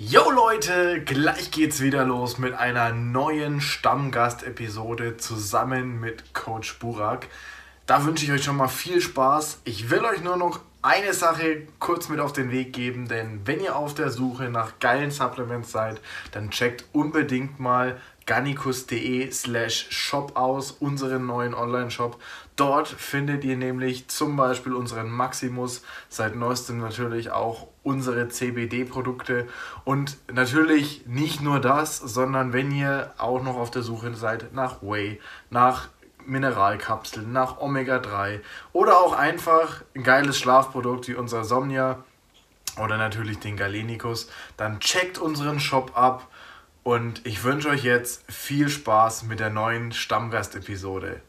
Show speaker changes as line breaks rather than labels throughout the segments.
Yo Leute, gleich geht's wieder los mit einer neuen Stammgast-Episode zusammen mit Coach Burak. Da wünsche ich euch schon mal viel Spaß. Ich will euch nur noch eine Sache kurz mit auf den Weg geben, denn wenn ihr auf der Suche nach geilen Supplements seid, dann checkt unbedingt mal gannikus.de slash shop aus, unseren neuen Online-Shop. Dort findet ihr nämlich zum Beispiel unseren Maximus, seit neuestem natürlich auch unsere CBD-Produkte und natürlich nicht nur das, sondern wenn ihr auch noch auf der Suche seid nach Whey, nach Mineralkapseln, nach Omega-3 oder auch einfach ein geiles Schlafprodukt wie unser Somnia oder natürlich den Galenicus, dann checkt unseren Shop ab und ich wünsche euch jetzt viel Spaß mit der neuen Stammgast-Episode.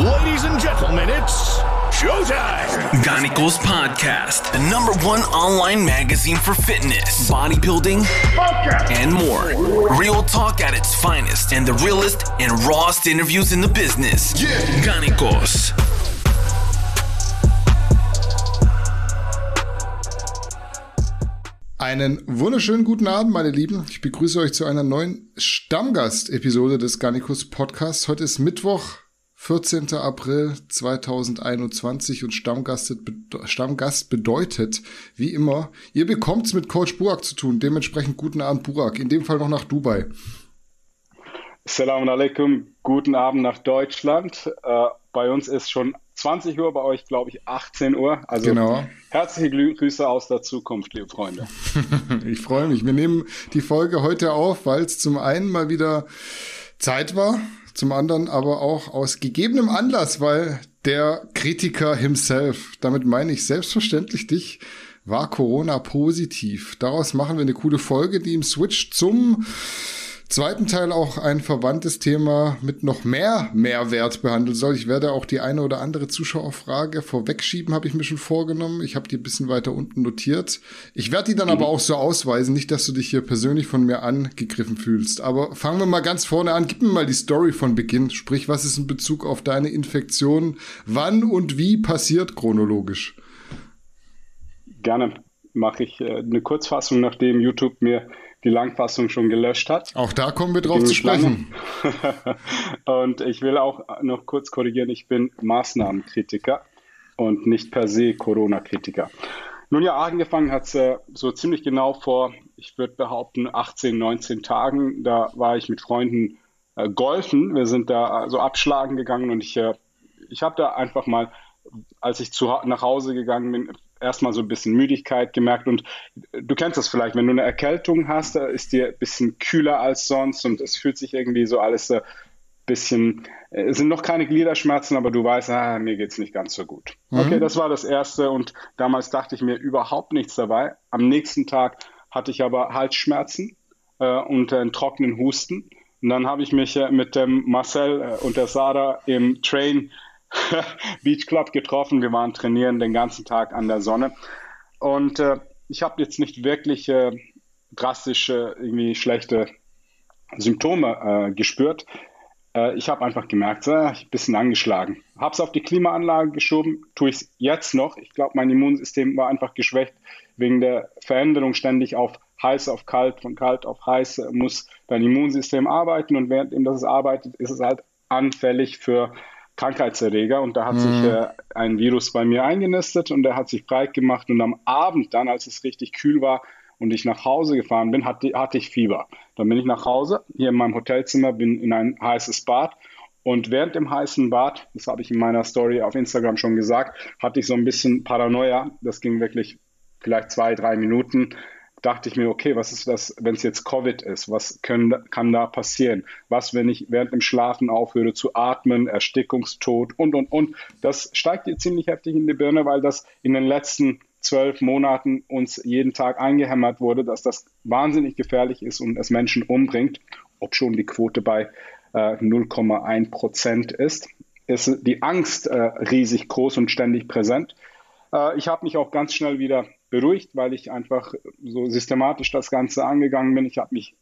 Ladies and gentlemen, it's showtime!
Ganicos Podcast, the number one online magazine for fitness, bodybuilding, and more. Real talk at its finest and the realest and rawest interviews in the business.
Yeah.
Ganicos.
Einen wunderschönen guten Abend, meine Lieben. Ich begrüße euch zu einer neuen Stammgast-Episode des Garnicus Podcasts. Heute ist Mittwoch, 14. April 2021 und Stammgast, Stammgast bedeutet, wie immer, ihr bekommt's mit Coach Burak zu tun. Dementsprechend guten Abend, Burak. In dem Fall noch nach Dubai.
Assalamu alaikum, guten Abend nach Deutschland. Äh, bei uns ist schon 20 Uhr, bei euch glaube ich 18 Uhr. Also
Genau.
herzliche Grüße aus der Zukunft, liebe Freunde.
Ich freue mich. Wir nehmen die Folge heute auf, weil es zum einen mal wieder Zeit war, zum anderen aber auch aus gegebenem Anlass, weil der Kritiker himself, damit meine ich selbstverständlich dich, war Corona positiv. Daraus machen wir eine coole Folge, die im Switch zum zweiten Teil auch ein verwandtes Thema mit noch mehr Mehrwert behandeln soll. Ich werde auch die eine oder andere Zuschauerfrage vorwegschieben, habe ich mir schon vorgenommen. Ich habe die ein bisschen weiter unten notiert. Ich werde die dann aber auch so ausweisen, nicht, dass du dich hier persönlich von mir angegriffen fühlst. Aber fangen wir mal ganz vorne an. Gib mir mal die Story von Beginn. Sprich, was ist in Bezug auf deine Infektion? Wann und wie passiert chronologisch?
Gerne mache ich äh, eine Kurzfassung, nachdem YouTube mir die Langfassung schon gelöscht hat.
Auch da kommen wir drauf zu sprechen.
und ich will auch noch kurz korrigieren, ich bin Maßnahmenkritiker und nicht per se Corona-Kritiker. Nun ja, angefangen hat es äh, so ziemlich genau vor, ich würde behaupten, 18, 19 Tagen. Da war ich mit Freunden äh, golfen. Wir sind da so abschlagen gegangen und ich, äh, ich habe da einfach mal, als ich zu, nach Hause gegangen bin, erstmal so ein bisschen Müdigkeit gemerkt. Und du kennst das vielleicht, wenn du eine Erkältung hast, da ist dir ein bisschen kühler als sonst und es fühlt sich irgendwie so alles äh, bisschen, äh, es sind noch keine Gliederschmerzen, aber du weißt, ah, mir geht's nicht ganz so gut. Okay, das war das Erste und damals dachte ich mir überhaupt nichts dabei. Am nächsten Tag hatte ich aber Halsschmerzen äh, und einen trockenen Husten. Und dann habe ich mich äh, mit dem Marcel äh, und der Sarah im Train Beach Club getroffen. Wir waren trainieren den ganzen Tag an der Sonne. Und äh, ich habe jetzt nicht wirklich äh, drastische, irgendwie schlechte Symptome äh, gespürt. Äh, ich habe einfach gemerkt, äh, ich bin ein bisschen angeschlagen. Habe es auf die Klimaanlage geschoben, tue ich es jetzt noch. Ich glaube, mein Immunsystem war einfach geschwächt wegen der Veränderung ständig auf heiß auf kalt, von kalt auf heiß äh, muss dein Immunsystem arbeiten und währenddem das arbeitet, ist es halt anfällig für Krankheitserreger und da hat sich äh, ein Virus bei mir eingenistet und der hat sich breit gemacht und am Abend dann, als es richtig kühl war und ich nach Hause gefahren bin, hatte, hatte ich Fieber. Dann bin ich nach Hause, hier in meinem Hotelzimmer, bin in ein heißes Bad und während dem heißen Bad, das habe ich in meiner Story auf Instagram schon gesagt, hatte ich so ein bisschen Paranoia. Das ging wirklich vielleicht zwei, drei Minuten. Dachte ich mir, okay, was ist das, wenn es jetzt Covid ist? Was können, kann da passieren? Was, wenn ich während dem Schlafen aufhöre zu atmen, Erstickungstod und, und, und. Das steigt dir ziemlich heftig in die Birne, weil das in den letzten zwölf Monaten uns jeden Tag eingehämmert wurde, dass das wahnsinnig gefährlich ist und es Menschen umbringt, ob schon die Quote bei äh, 0,1 Prozent ist, ist die Angst äh, riesig groß und ständig präsent. Äh, ich habe mich auch ganz schnell wieder beruhigt, weil ich einfach so systematisch das Ganze angegangen bin. Ich habe mich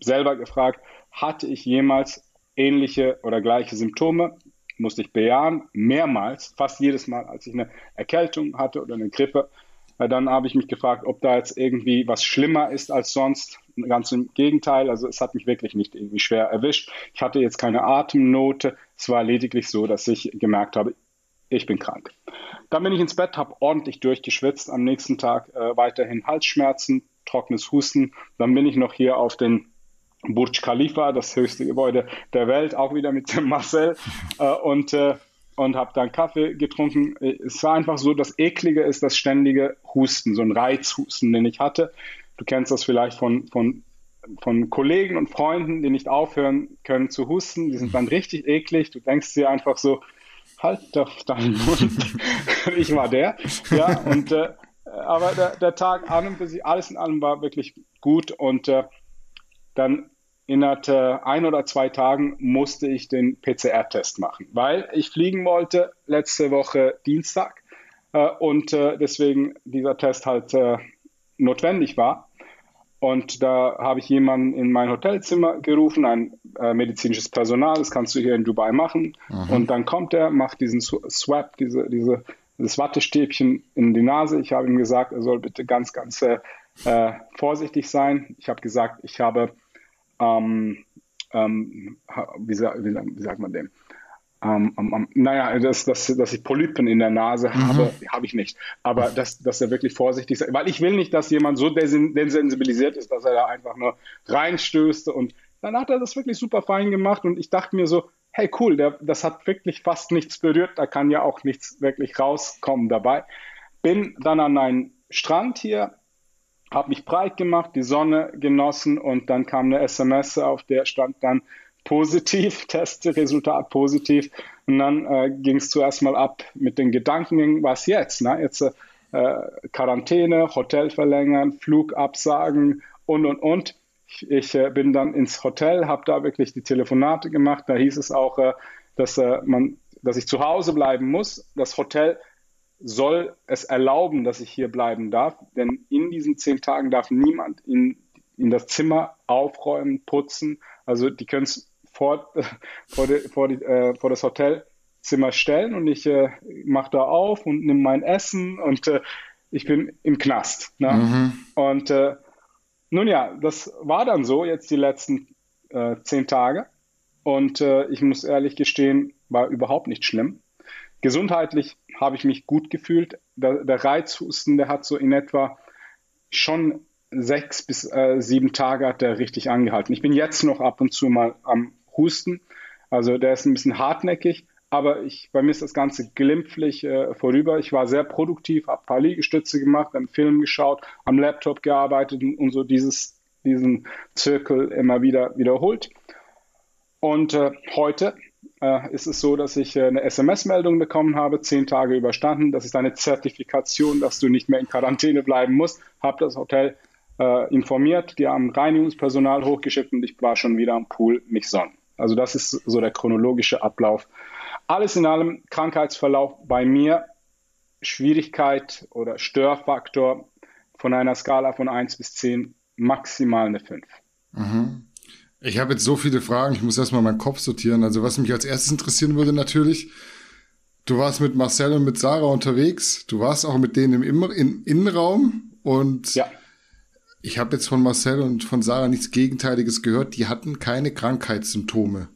selber gefragt, hatte ich jemals ähnliche oder gleiche Symptome? Musste ich bejahen, mehrmals, fast jedes Mal, als ich eine Erkältung hatte oder eine Grippe, Dann habe ich mich gefragt, ob da jetzt irgendwie was schlimmer ist als sonst. Ganz im Gegenteil, also es hat mich wirklich nicht irgendwie schwer erwischt. Ich hatte jetzt keine Atemnote. Es war lediglich so, dass ich gemerkt habe, ich bin krank. Dann bin ich ins Bett, habe ordentlich durchgeschwitzt. Am nächsten Tag äh, weiterhin Halsschmerzen, trockenes Husten. Dann bin ich noch hier auf den Burj Khalifa, das höchste Gebäude der Welt, auch wieder mit dem Marcel äh, und, äh, und habe dann Kaffee getrunken. Es war einfach so, das Eklige ist das ständige Husten, so ein Reizhusten, den ich hatte. Du kennst das vielleicht von, von, von Kollegen und Freunden, die nicht aufhören können zu husten. Die sind dann richtig eklig. Du denkst dir einfach so, halt doch deinen Mund. ich war der. Ja, und äh, aber der, der Tag an und für sich, alles in allem war wirklich gut und äh, dann innerhalb ein oder zwei Tagen musste ich den PCR-Test machen, weil ich fliegen wollte letzte Woche Dienstag äh, und äh, deswegen dieser Test halt äh, notwendig war. Und da habe ich jemanden in mein Hotelzimmer gerufen, ein äh, medizinisches Personal, das kannst du hier in Dubai machen. Mhm. Und dann kommt er, macht diesen Swap, diese, diese, das Wattestäbchen in die Nase. Ich habe ihm gesagt, er soll bitte ganz, ganz äh, äh vorsichtig sein. Ich habe gesagt, ich habe, ähm, ähm, wie, wie, wie sagt man dem? Ähm, ähm, naja, dass, dass, dass ich Polypen in der Nase mhm. habe, habe ich nicht. Aber dass, dass er wirklich vorsichtig ist, weil ich will nicht, dass jemand so desensibilisiert ist, dass er da einfach nur reinstößt und dann hat er das wirklich super fein gemacht und ich dachte mir so, hey cool, der, das hat wirklich fast nichts berührt, da kann ja auch nichts wirklich rauskommen dabei. Bin dann an einen Strand hier, habe mich breit gemacht, die Sonne genossen und dann kam eine SMS, auf der stand dann, positiv, Testresultat positiv. Und dann äh, ging es zuerst mal ab mit den Gedanken, was jetzt? Ne? Jetzt äh, Quarantäne, Hotel verlängern, Flug absagen und, und, und. Ich, ich äh, bin dann ins Hotel, habe da wirklich die Telefonate gemacht. Da hieß es auch, äh, dass, äh, man, dass ich zu Hause bleiben muss. Das Hotel soll es erlauben, dass ich hier bleiben darf, denn in diesen zehn Tagen darf niemand in, in das Zimmer aufräumen, putzen. Also die können es vor, vor, die, vor, die, äh, vor das Hotelzimmer stellen und ich äh, mache da auf und nehme mein Essen und äh, ich bin im Knast. Ne? Mhm. Und äh, nun ja, das war dann so jetzt die letzten äh, zehn Tage und äh, ich muss ehrlich gestehen, war überhaupt nicht schlimm. Gesundheitlich habe ich mich gut gefühlt. Der, der Reizhusten, der hat so in etwa schon sechs bis äh, sieben Tage hat der richtig angehalten. Ich bin jetzt noch ab und zu mal am Husten. Also der ist ein bisschen hartnäckig, aber ich, bei mir ist das Ganze glimpflich äh, vorüber. Ich war sehr produktiv, habe ein paar Liegestütze gemacht, einen Film geschaut, am Laptop gearbeitet und so dieses, diesen Zirkel immer wieder wiederholt. Und äh, heute äh, ist es so, dass ich äh, eine SMS-Meldung bekommen habe, zehn Tage überstanden. Das ist eine Zertifikation, dass du nicht mehr in Quarantäne bleiben musst. Habe das Hotel äh, informiert, die haben Reinigungspersonal hochgeschickt und ich war schon wieder am Pool, mich sonnen. Also das ist so der chronologische Ablauf. Alles in allem Krankheitsverlauf bei mir, Schwierigkeit oder Störfaktor von einer Skala von 1 bis 10 maximal eine 5.
Mhm. Ich habe jetzt so viele Fragen, ich muss erstmal meinen Kopf sortieren. Also was mich als erstes interessieren würde natürlich, du warst mit Marcel und mit Sarah unterwegs, du warst auch mit denen im, im Innenraum und ja. Ich habe jetzt von Marcel und von Sarah nichts Gegenteiliges gehört. Die hatten keine Krankheitssymptome.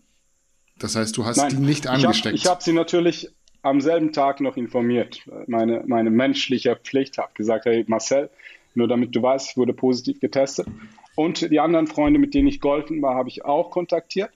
Das heißt, du hast Nein, die nicht angesteckt.
Ich habe hab sie natürlich am selben Tag noch informiert. Meine, meine menschliche Pflicht habe gesagt, hey Marcel, nur damit du weißt, ich wurde positiv getestet. Und die anderen Freunde, mit denen ich golfen war, habe ich auch kontaktiert.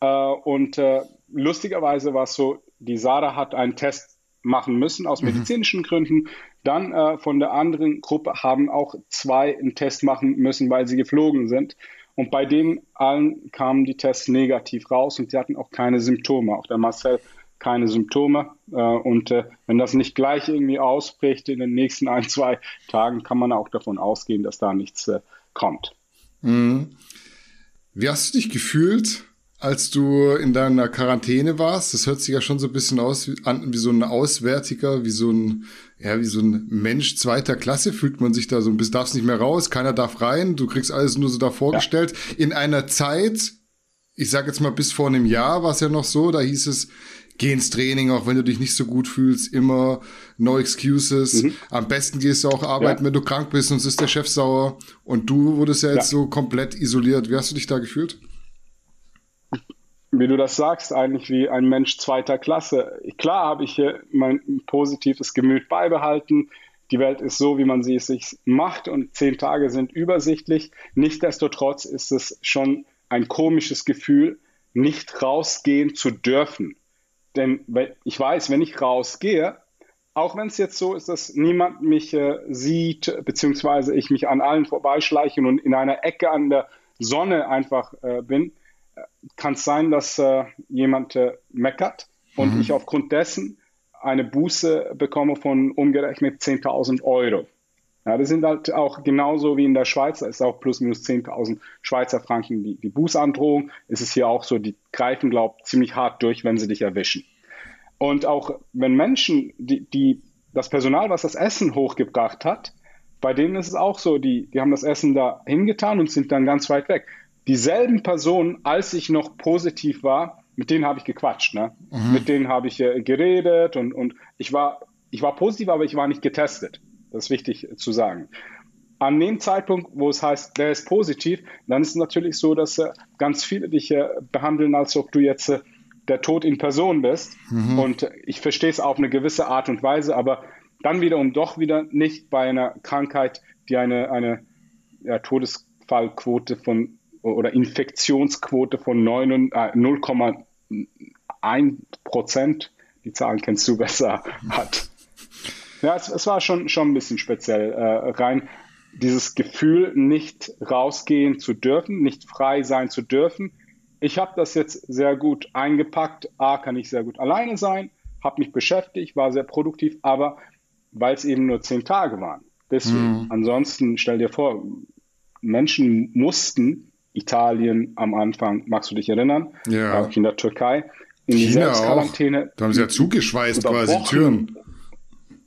Äh, und äh, lustigerweise war es so, die Sarah hat einen Test machen müssen aus mhm. medizinischen mhm. Gründen. Dann äh, von der anderen Gruppe haben auch zwei einen Test machen müssen, weil sie geflogen sind. Und bei denen allen kamen die Tests negativ raus und sie hatten auch keine Symptome. Auch der Marcel keine Symptome. Äh, und äh, wenn das nicht gleich irgendwie ausbricht in den nächsten ein, zwei Tagen, kann man auch davon ausgehen, dass da nichts äh, kommt.
Mhm. Wie hast du dich gefühlt, als du in deiner Quarantäne warst. Das hört sich ja schon so ein bisschen aus wie, an wie so ein Auswärtiger, wie so ein, ja, wie so ein Mensch zweiter Klasse fühlt man sich da so bisschen, darfst nicht mehr raus, keiner darf rein, du kriegst alles nur so da vorgestellt. Ja. In einer Zeit, ich sag jetzt mal bis vor einem Jahr war es ja noch so, da hieß es, geh ins Training, auch wenn du dich nicht so gut fühlst, immer no excuses. Mhm. Am besten gehst du auch arbeiten, ja. wenn du krank bist, sonst ist der Chef sauer. Und du wurdest ja jetzt ja. so komplett isoliert. Wie hast du dich da gefühlt?
Wie du das sagst, eigentlich wie ein Mensch zweiter Klasse. Klar habe ich hier mein positives Gemüt beibehalten. Die Welt ist so, wie man sie sich macht und zehn Tage sind übersichtlich. Nichtsdestotrotz ist es schon ein komisches Gefühl, nicht rausgehen zu dürfen. Denn ich weiß, wenn ich rausgehe, auch wenn es jetzt so ist, dass niemand mich äh, sieht, beziehungsweise ich mich an allen vorbeischleiche und in einer Ecke an der Sonne einfach äh, bin, kann es sein, dass äh, jemand äh, meckert und mhm. ich aufgrund dessen eine Buße bekomme von umgerechnet 10.000 Euro. Ja, das sind halt auch genauso wie in der Schweiz, da ist auch plus minus 10.000 Schweizer Franken die, die Bußandrohung. Es ist hier auch so, die greifen, glaube ich, ziemlich hart durch, wenn sie dich erwischen. Und auch wenn Menschen, die, die das Personal, was das Essen hochgebracht hat, bei denen ist es auch so, die, die haben das Essen da hingetan und sind dann ganz weit weg. Dieselben Personen, als ich noch positiv war, mit denen habe ich gequatscht. Ne? Mhm. Mit denen habe ich äh, geredet und, und ich, war, ich war positiv, aber ich war nicht getestet. Das ist wichtig zu sagen. An dem Zeitpunkt, wo es heißt, der ist positiv, dann ist es natürlich so, dass äh, ganz viele dich äh, behandeln, als ob du jetzt äh, der Tod in Person bist. Mhm. Und ich verstehe es auf eine gewisse Art und Weise, aber dann wiederum doch wieder nicht bei einer Krankheit, die eine, eine ja, Todesfallquote von oder Infektionsquote von 0,1 äh, Prozent, die Zahlen kennst du besser, hat. Ja, es, es war schon, schon ein bisschen speziell äh, rein. Dieses Gefühl, nicht rausgehen zu dürfen, nicht frei sein zu dürfen. Ich habe das jetzt sehr gut eingepackt. A, kann ich sehr gut alleine sein, habe mich beschäftigt, war sehr produktiv, aber weil es eben nur zehn Tage waren. Deswegen, mhm. ansonsten stell dir vor, Menschen mussten Italien am Anfang, magst du dich erinnern? Ja. Auch in der Türkei, in
China die Selbstquarantäne. Da haben sie ja zugeschweißt quasi Türen.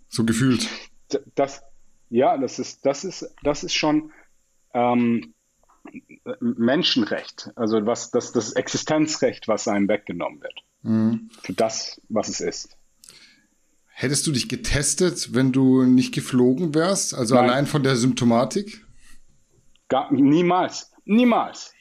So gefühlt.
Das, ja, das ist, das ist, das ist schon ähm, Menschenrecht, also was, das, das Existenzrecht, was einem weggenommen wird. Mhm. Für das, was es ist.
Hättest du dich getestet, wenn du nicht geflogen wärst? Also Nein. allein von der Symptomatik?
Gar, niemals. Niemals.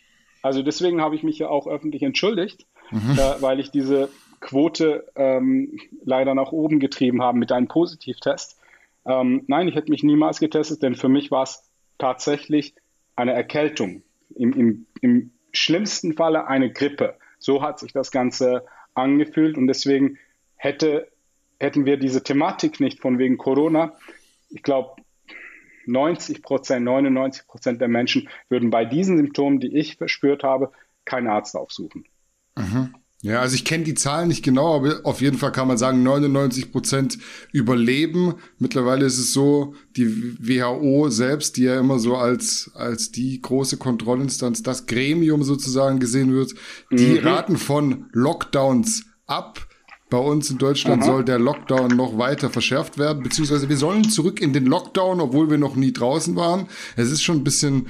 Also deswegen habe ich mich ja auch öffentlich entschuldigt, mhm. äh, weil ich diese Quote ähm, leider nach oben getrieben haben mit einem Positivtest. Ähm, nein, ich hätte mich niemals getestet, denn für mich war es tatsächlich eine Erkältung. Im, im, Im schlimmsten Falle eine Grippe. So hat sich das Ganze angefühlt und deswegen hätte, hätten wir diese Thematik nicht von wegen Corona. Ich glaube, 90 Prozent, 99 Prozent der Menschen würden bei diesen Symptomen, die ich verspürt habe, keinen Arzt aufsuchen.
Mhm. Ja, also ich kenne die Zahlen nicht genau, aber auf jeden Fall kann man sagen, 99 Prozent überleben. Mittlerweile ist es so, die WHO selbst, die ja immer so als, als die große Kontrollinstanz, das Gremium sozusagen gesehen wird, die mhm. raten von Lockdowns ab. Bei uns in Deutschland Aha. soll der Lockdown noch weiter verschärft werden, beziehungsweise wir sollen zurück in den Lockdown, obwohl wir noch nie draußen waren. Es ist schon ein bisschen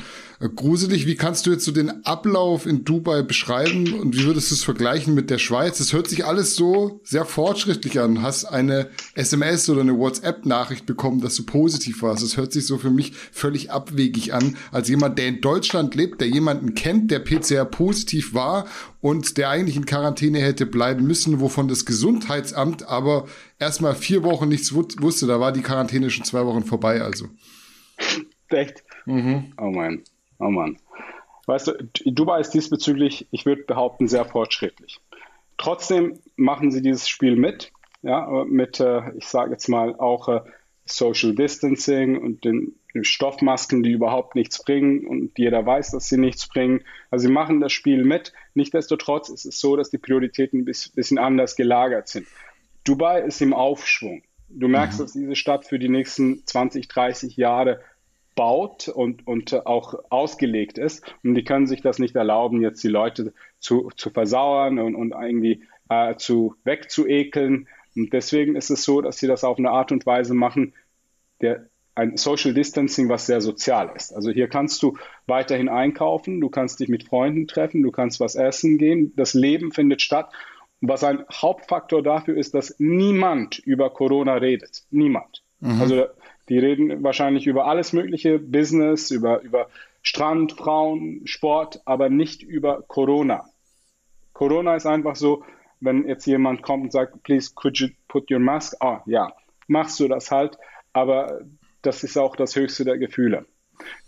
gruselig. Wie kannst du jetzt so den Ablauf in Dubai beschreiben und wie würdest du es vergleichen mit der Schweiz? Es hört sich alles so sehr fortschrittlich an. Hast eine SMS oder eine WhatsApp-Nachricht bekommen, dass du positiv warst. Es hört sich so für mich völlig abwegig an, als jemand, der in Deutschland lebt, der jemanden kennt, der PCR positiv war und der eigentlich in Quarantäne hätte bleiben müssen, wovon das Gesundheitsamt aber erstmal vier Wochen nichts wusste. Da war die Quarantäne schon zwei Wochen vorbei, also.
Echt? Mhm. Oh mein. Oh Mann. Weißt du, Dubai ist diesbezüglich, ich würde behaupten, sehr fortschrittlich. Trotzdem machen sie dieses Spiel mit, ja, mit, äh, ich sage jetzt mal auch äh, Social Distancing und den, den, Stoffmasken, die überhaupt nichts bringen und jeder weiß, dass sie nichts bringen. Also sie machen das Spiel mit. Nichtsdestotrotz ist es so, dass die Prioritäten ein bisschen anders gelagert sind. Dubai ist im Aufschwung. Du merkst, mhm. dass diese Stadt für die nächsten 20, 30 Jahre baut und, und auch ausgelegt ist. Und die können sich das nicht erlauben, jetzt die Leute zu, zu versauern und, und irgendwie äh, zu wegzuekeln. Und deswegen ist es so, dass sie das auf eine Art und Weise machen, der ein Social Distancing, was sehr sozial ist. Also hier kannst du weiterhin einkaufen, du kannst dich mit Freunden treffen, du kannst was essen gehen, das Leben findet statt was ein Hauptfaktor dafür ist, dass niemand über Corona redet. Niemand. Mhm. Also die reden wahrscheinlich über alles mögliche, Business, über, über Strand, Frauen, Sport, aber nicht über Corona. Corona ist einfach so, wenn jetzt jemand kommt und sagt, please could you put your mask? Ah, ja, machst du das halt, aber das ist auch das höchste der Gefühle.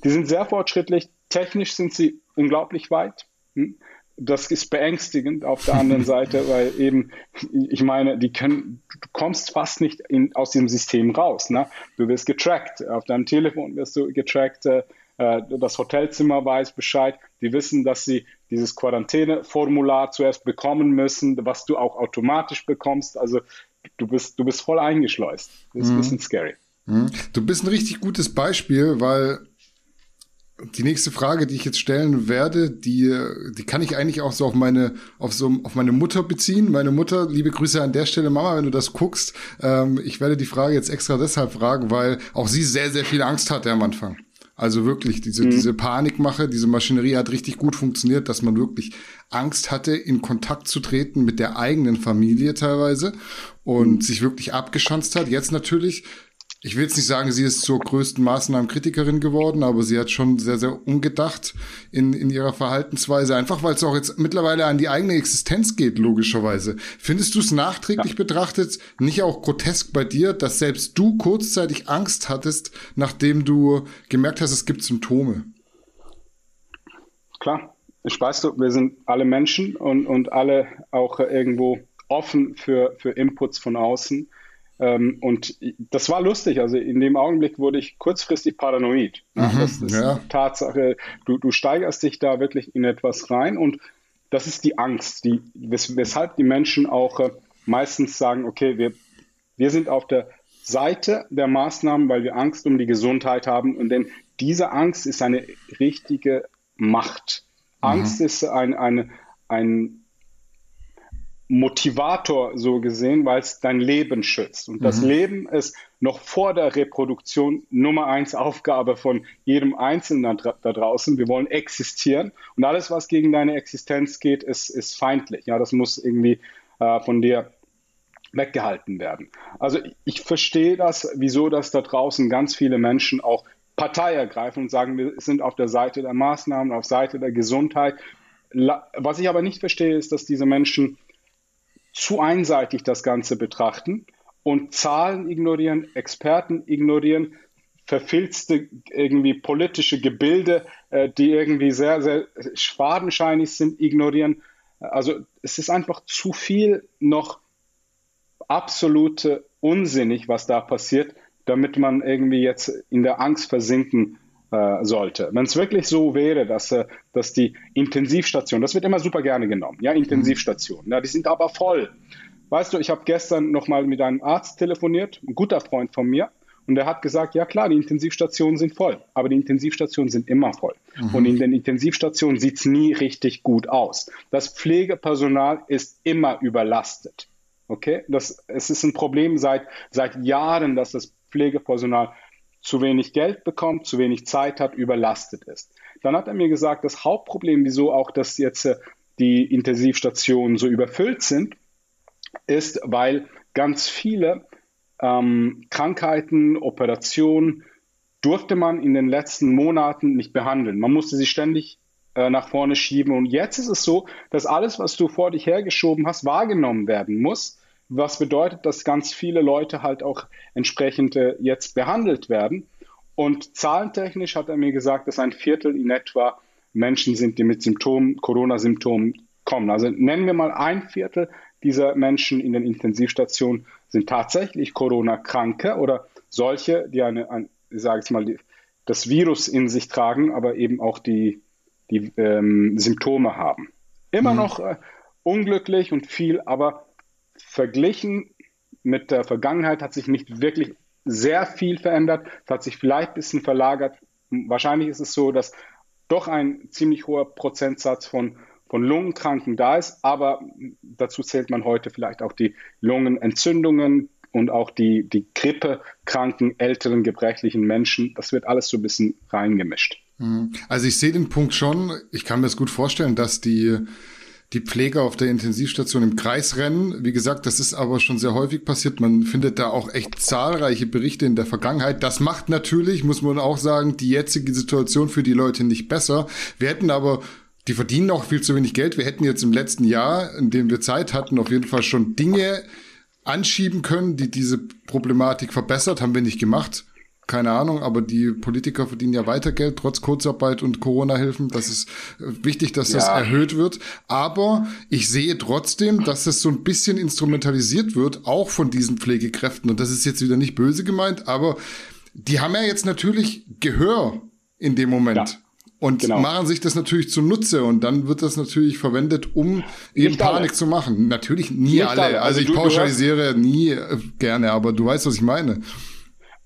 Die sind sehr fortschrittlich, technisch sind sie unglaublich weit. Hm? Das ist beängstigend auf der anderen Seite, weil eben, ich meine, die können, du kommst fast nicht in, aus dem System raus. Ne? Du wirst getrackt, auf deinem Telefon wirst du getrackt, äh, das Hotelzimmer weiß Bescheid. Die wissen, dass sie dieses Quarantäneformular zuerst bekommen müssen, was du auch automatisch bekommst. Also du bist, du bist voll eingeschleust. Das ist mhm. ein bisschen scary.
Mhm. Du bist ein richtig gutes Beispiel, weil die nächste Frage, die ich jetzt stellen werde, die, die kann ich eigentlich auch so auf meine, auf so, auf meine Mutter beziehen. Meine Mutter, liebe Grüße an der Stelle, Mama, wenn du das guckst. Ähm, ich werde die Frage jetzt extra deshalb fragen, weil auch sie sehr, sehr viel Angst hatte am Anfang. Also wirklich, diese, mhm. diese Panikmache, diese Maschinerie hat richtig gut funktioniert, dass man wirklich Angst hatte, in Kontakt zu treten mit der eigenen Familie teilweise und mhm. sich wirklich abgeschanzt hat. Jetzt natürlich ich will jetzt nicht sagen, sie ist zur größten Maßnahmenkritikerin geworden, aber sie hat schon sehr, sehr ungedacht in, in ihrer Verhaltensweise, einfach weil es auch jetzt mittlerweile an die eigene Existenz geht, logischerweise. Findest du es nachträglich ja. betrachtet nicht auch grotesk bei dir, dass selbst du kurzzeitig Angst hattest, nachdem du gemerkt hast, es gibt Symptome?
Klar, ich weiß du, wir sind alle Menschen und, und alle auch irgendwo offen für, für Inputs von außen. Ähm, und das war lustig. Also in dem Augenblick wurde ich kurzfristig paranoid. Mhm, das ist ja. Tatsache. Du, du steigerst dich da wirklich in etwas rein und das ist die Angst, die, wes weshalb die Menschen auch äh, meistens sagen, okay, wir, wir sind auf der Seite der Maßnahmen, weil wir Angst um die Gesundheit haben. Und denn diese Angst ist eine richtige Macht. Mhm. Angst ist ein, ein, ein Motivator so gesehen, weil es dein Leben schützt. Und das mhm. Leben ist noch vor der Reproduktion Nummer eins Aufgabe von jedem Einzelnen da, da, draußen. Wir wollen existieren und alles, was gegen deine Existenz geht, ist, ist feindlich. Ja, das muss irgendwie äh, von dir weggehalten werden. Also ich verstehe das, wieso das da draußen ganz viele Menschen auch Partei ergreifen und sagen, wir sind auf der Seite der Maßnahmen, auf Seite der Gesundheit. Was ich aber nicht verstehe, ist, dass diese Menschen zu einseitig das Ganze betrachten und Zahlen ignorieren, Experten ignorieren, verfilzte irgendwie politische Gebilde, äh, die irgendwie sehr, sehr schwadenscheinig sind, ignorieren. Also es ist einfach zu viel noch absolute unsinnig, was da passiert, damit man irgendwie jetzt in der Angst versinken äh, sollte. Wenn es wirklich so wäre, dass, äh, dass die Intensivstation, das wird immer super gerne genommen, ja, Intensivstationen, ja, die sind aber voll. Weißt du, ich habe gestern nochmal mit einem Arzt telefoniert, ein guter Freund von mir, und der hat gesagt, ja klar, die Intensivstationen sind voll, aber die Intensivstationen sind immer voll. Mhm. Und in den Intensivstationen sieht es nie richtig gut aus. Das Pflegepersonal ist immer überlastet. Okay, das, es ist ein Problem seit, seit Jahren, dass das Pflegepersonal zu wenig Geld bekommt, zu wenig Zeit hat, überlastet ist. Dann hat er mir gesagt, das Hauptproblem, wieso auch dass jetzt äh, die Intensivstationen so überfüllt sind, ist, weil ganz viele ähm, Krankheiten, Operationen durfte man in den letzten Monaten nicht behandeln. Man musste sie ständig äh, nach vorne schieben. Und jetzt ist es so, dass alles, was du vor dich hergeschoben hast, wahrgenommen werden muss was bedeutet, dass ganz viele Leute halt auch entsprechend äh, jetzt behandelt werden. Und zahlentechnisch hat er mir gesagt, dass ein Viertel in etwa Menschen sind, die mit Symptomen, Corona-Symptomen kommen. Also nennen wir mal ein Viertel dieser Menschen in den Intensivstationen sind tatsächlich Corona-Kranke oder solche, die eine, ein, ich sage jetzt mal, die, das Virus in sich tragen, aber eben auch die, die ähm, Symptome haben. Immer mhm. noch äh, unglücklich und viel, aber verglichen mit der Vergangenheit hat sich nicht wirklich sehr viel verändert. Es hat sich vielleicht ein bisschen verlagert. Wahrscheinlich ist es so, dass doch ein ziemlich hoher Prozentsatz von, von Lungenkranken da ist, aber dazu zählt man heute vielleicht auch die Lungenentzündungen und auch die, die grippekranken, älteren, gebrechlichen Menschen. Das wird alles so ein bisschen reingemischt.
Mhm. Also ich sehe den Punkt schon. Ich kann mir das gut vorstellen, dass die die Pfleger auf der Intensivstation im Kreis rennen. Wie gesagt, das ist aber schon sehr häufig passiert. Man findet da auch echt zahlreiche Berichte in der Vergangenheit. Das macht natürlich, muss man auch sagen, die jetzige Situation für die Leute nicht besser. Wir hätten aber die verdienen auch viel zu wenig Geld. Wir hätten jetzt im letzten Jahr, in dem wir Zeit hatten, auf jeden Fall schon Dinge anschieben können, die diese Problematik verbessert. Haben wir nicht gemacht keine Ahnung, aber die Politiker verdienen ja weiter Geld, trotz Kurzarbeit und Corona-Hilfen. Das ist äh, wichtig, dass das ja. erhöht wird. Aber ich sehe trotzdem, dass es so ein bisschen instrumentalisiert wird, auch von diesen Pflegekräften. Und das ist jetzt wieder nicht böse gemeint, aber die haben ja jetzt natürlich Gehör in dem Moment. Ja. Und genau. machen sich das natürlich zunutze und dann wird das natürlich verwendet, um eben nicht Panik alle. zu machen. Natürlich nie nicht alle. alle. Also, also ich pauschalisiere nie äh, gerne, aber du weißt, was ich meine.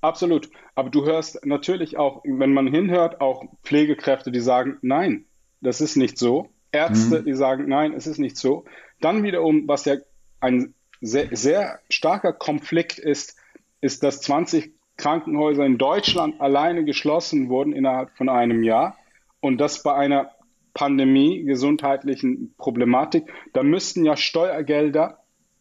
Absolut. Aber du hörst natürlich auch, wenn man hinhört, auch Pflegekräfte, die sagen, nein, das ist nicht so. Ärzte, mhm. die sagen, nein, es ist nicht so. Dann wiederum, was ja ein sehr, sehr starker Konflikt ist, ist, dass 20 Krankenhäuser in Deutschland alleine geschlossen wurden innerhalb von einem Jahr. Und das bei einer Pandemie, gesundheitlichen Problematik. Da müssten ja Steuergelder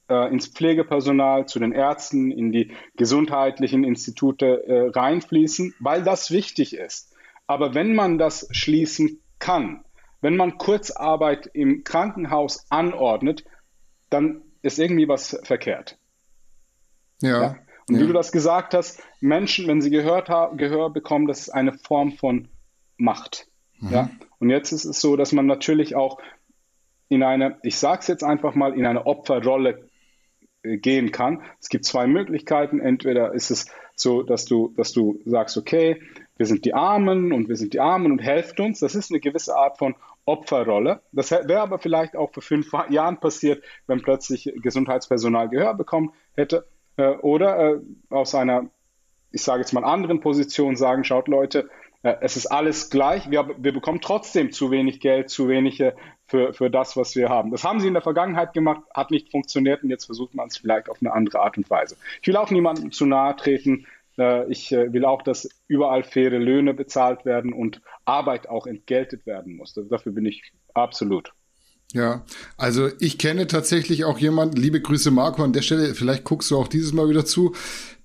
äh, ins Pflegepersonal, zu den Ärzten, in die gesundheitlichen Institute äh, reinfließen, weil das wichtig ist. Aber wenn man das schließen kann, wenn man Kurzarbeit im Krankenhaus anordnet, dann ist irgendwie was verkehrt. Ja. ja? Und ja. wie du das gesagt hast, Menschen, wenn sie gehört haben, Gehör bekommen, das ist eine Form von Macht. Mhm. Ja? Und jetzt ist es so, dass man natürlich auch in eine, ich sage es jetzt einfach mal, in eine Opferrolle gehen kann. Es gibt zwei Möglichkeiten. Entweder ist es so, dass du, dass du sagst, okay, wir sind die Armen und wir sind die Armen und helft uns. Das ist eine gewisse Art von Opferrolle. Das wäre aber vielleicht auch vor fünf Jahren passiert, wenn plötzlich Gesundheitspersonal Gehör bekommen hätte. Äh, oder äh, aus einer, ich sage jetzt mal, anderen Position sagen, schaut Leute, es ist alles gleich. Wir, wir bekommen trotzdem zu wenig Geld, zu wenige für, für das, was wir haben. Das haben sie in der Vergangenheit gemacht, hat nicht funktioniert und jetzt versucht man es vielleicht auf eine andere Art und Weise. Ich will auch niemandem zu nahe treten. Äh, ich äh, will auch, dass überall faire Löhne bezahlt werden und Arbeit auch entgeltet werden muss. Dafür bin ich absolut.
Ja, also ich kenne tatsächlich auch jemanden, liebe Grüße Marco an der Stelle, vielleicht guckst du auch dieses Mal wieder zu,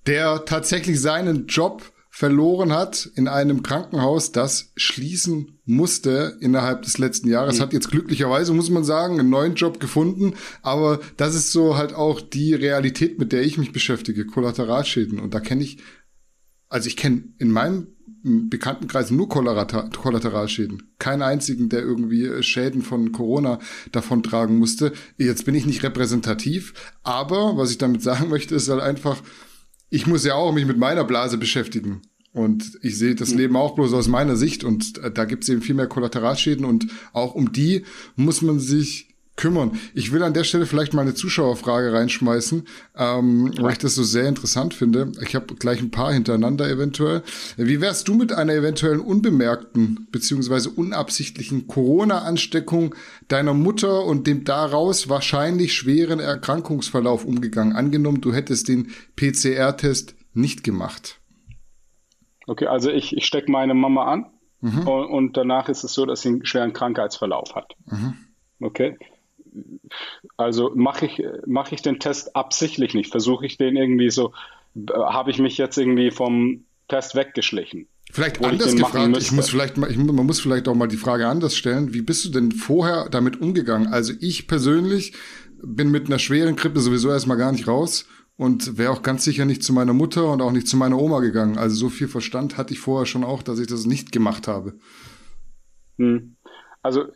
der tatsächlich seinen Job verloren hat in einem Krankenhaus, das schließen musste innerhalb des letzten Jahres. Mhm. Hat jetzt glücklicherweise, muss man sagen, einen neuen Job gefunden. Aber das ist so halt auch die Realität, mit der ich mich beschäftige, Kollateralschäden. Und da kenne ich, also ich kenne in meinem Bekanntenkreis nur Kollateralschäden. Keinen einzigen, der irgendwie Schäden von Corona davon tragen musste. Jetzt bin ich nicht repräsentativ, aber was ich damit sagen möchte, ist halt einfach, ich muss ja auch mich mit meiner Blase beschäftigen. Und ich sehe das Leben auch bloß aus meiner Sicht. Und äh, da gibt es eben viel mehr Kollateralschäden. Und auch um die muss man sich kümmern. Ich will an der Stelle vielleicht mal eine Zuschauerfrage reinschmeißen, ähm, weil ich das so sehr interessant finde. Ich habe gleich ein paar hintereinander eventuell. Wie wärst du mit einer eventuellen unbemerkten beziehungsweise unabsichtlichen Corona-Ansteckung deiner Mutter und dem daraus wahrscheinlich schweren Erkrankungsverlauf umgegangen? Angenommen, du hättest den PCR-Test nicht gemacht.
Okay, also ich, ich stecke meine Mama an mhm. und, und, danach ist es so, dass sie einen schweren Krankheitsverlauf hat. Mhm. Okay. Also mache ich, mach ich den Test absichtlich nicht. Versuche ich den irgendwie so, habe ich mich jetzt irgendwie vom Test weggeschlichen.
Vielleicht anders gefragt, ich muss vielleicht ich, man muss vielleicht auch mal die Frage anders stellen. Wie bist du denn vorher damit umgegangen? Also ich persönlich bin mit einer schweren Grippe sowieso erstmal gar nicht raus und wäre auch ganz sicher nicht zu meiner Mutter und auch nicht zu meiner Oma gegangen. Also so viel Verstand hatte ich vorher schon auch, dass ich das nicht gemacht habe.
Hm. Also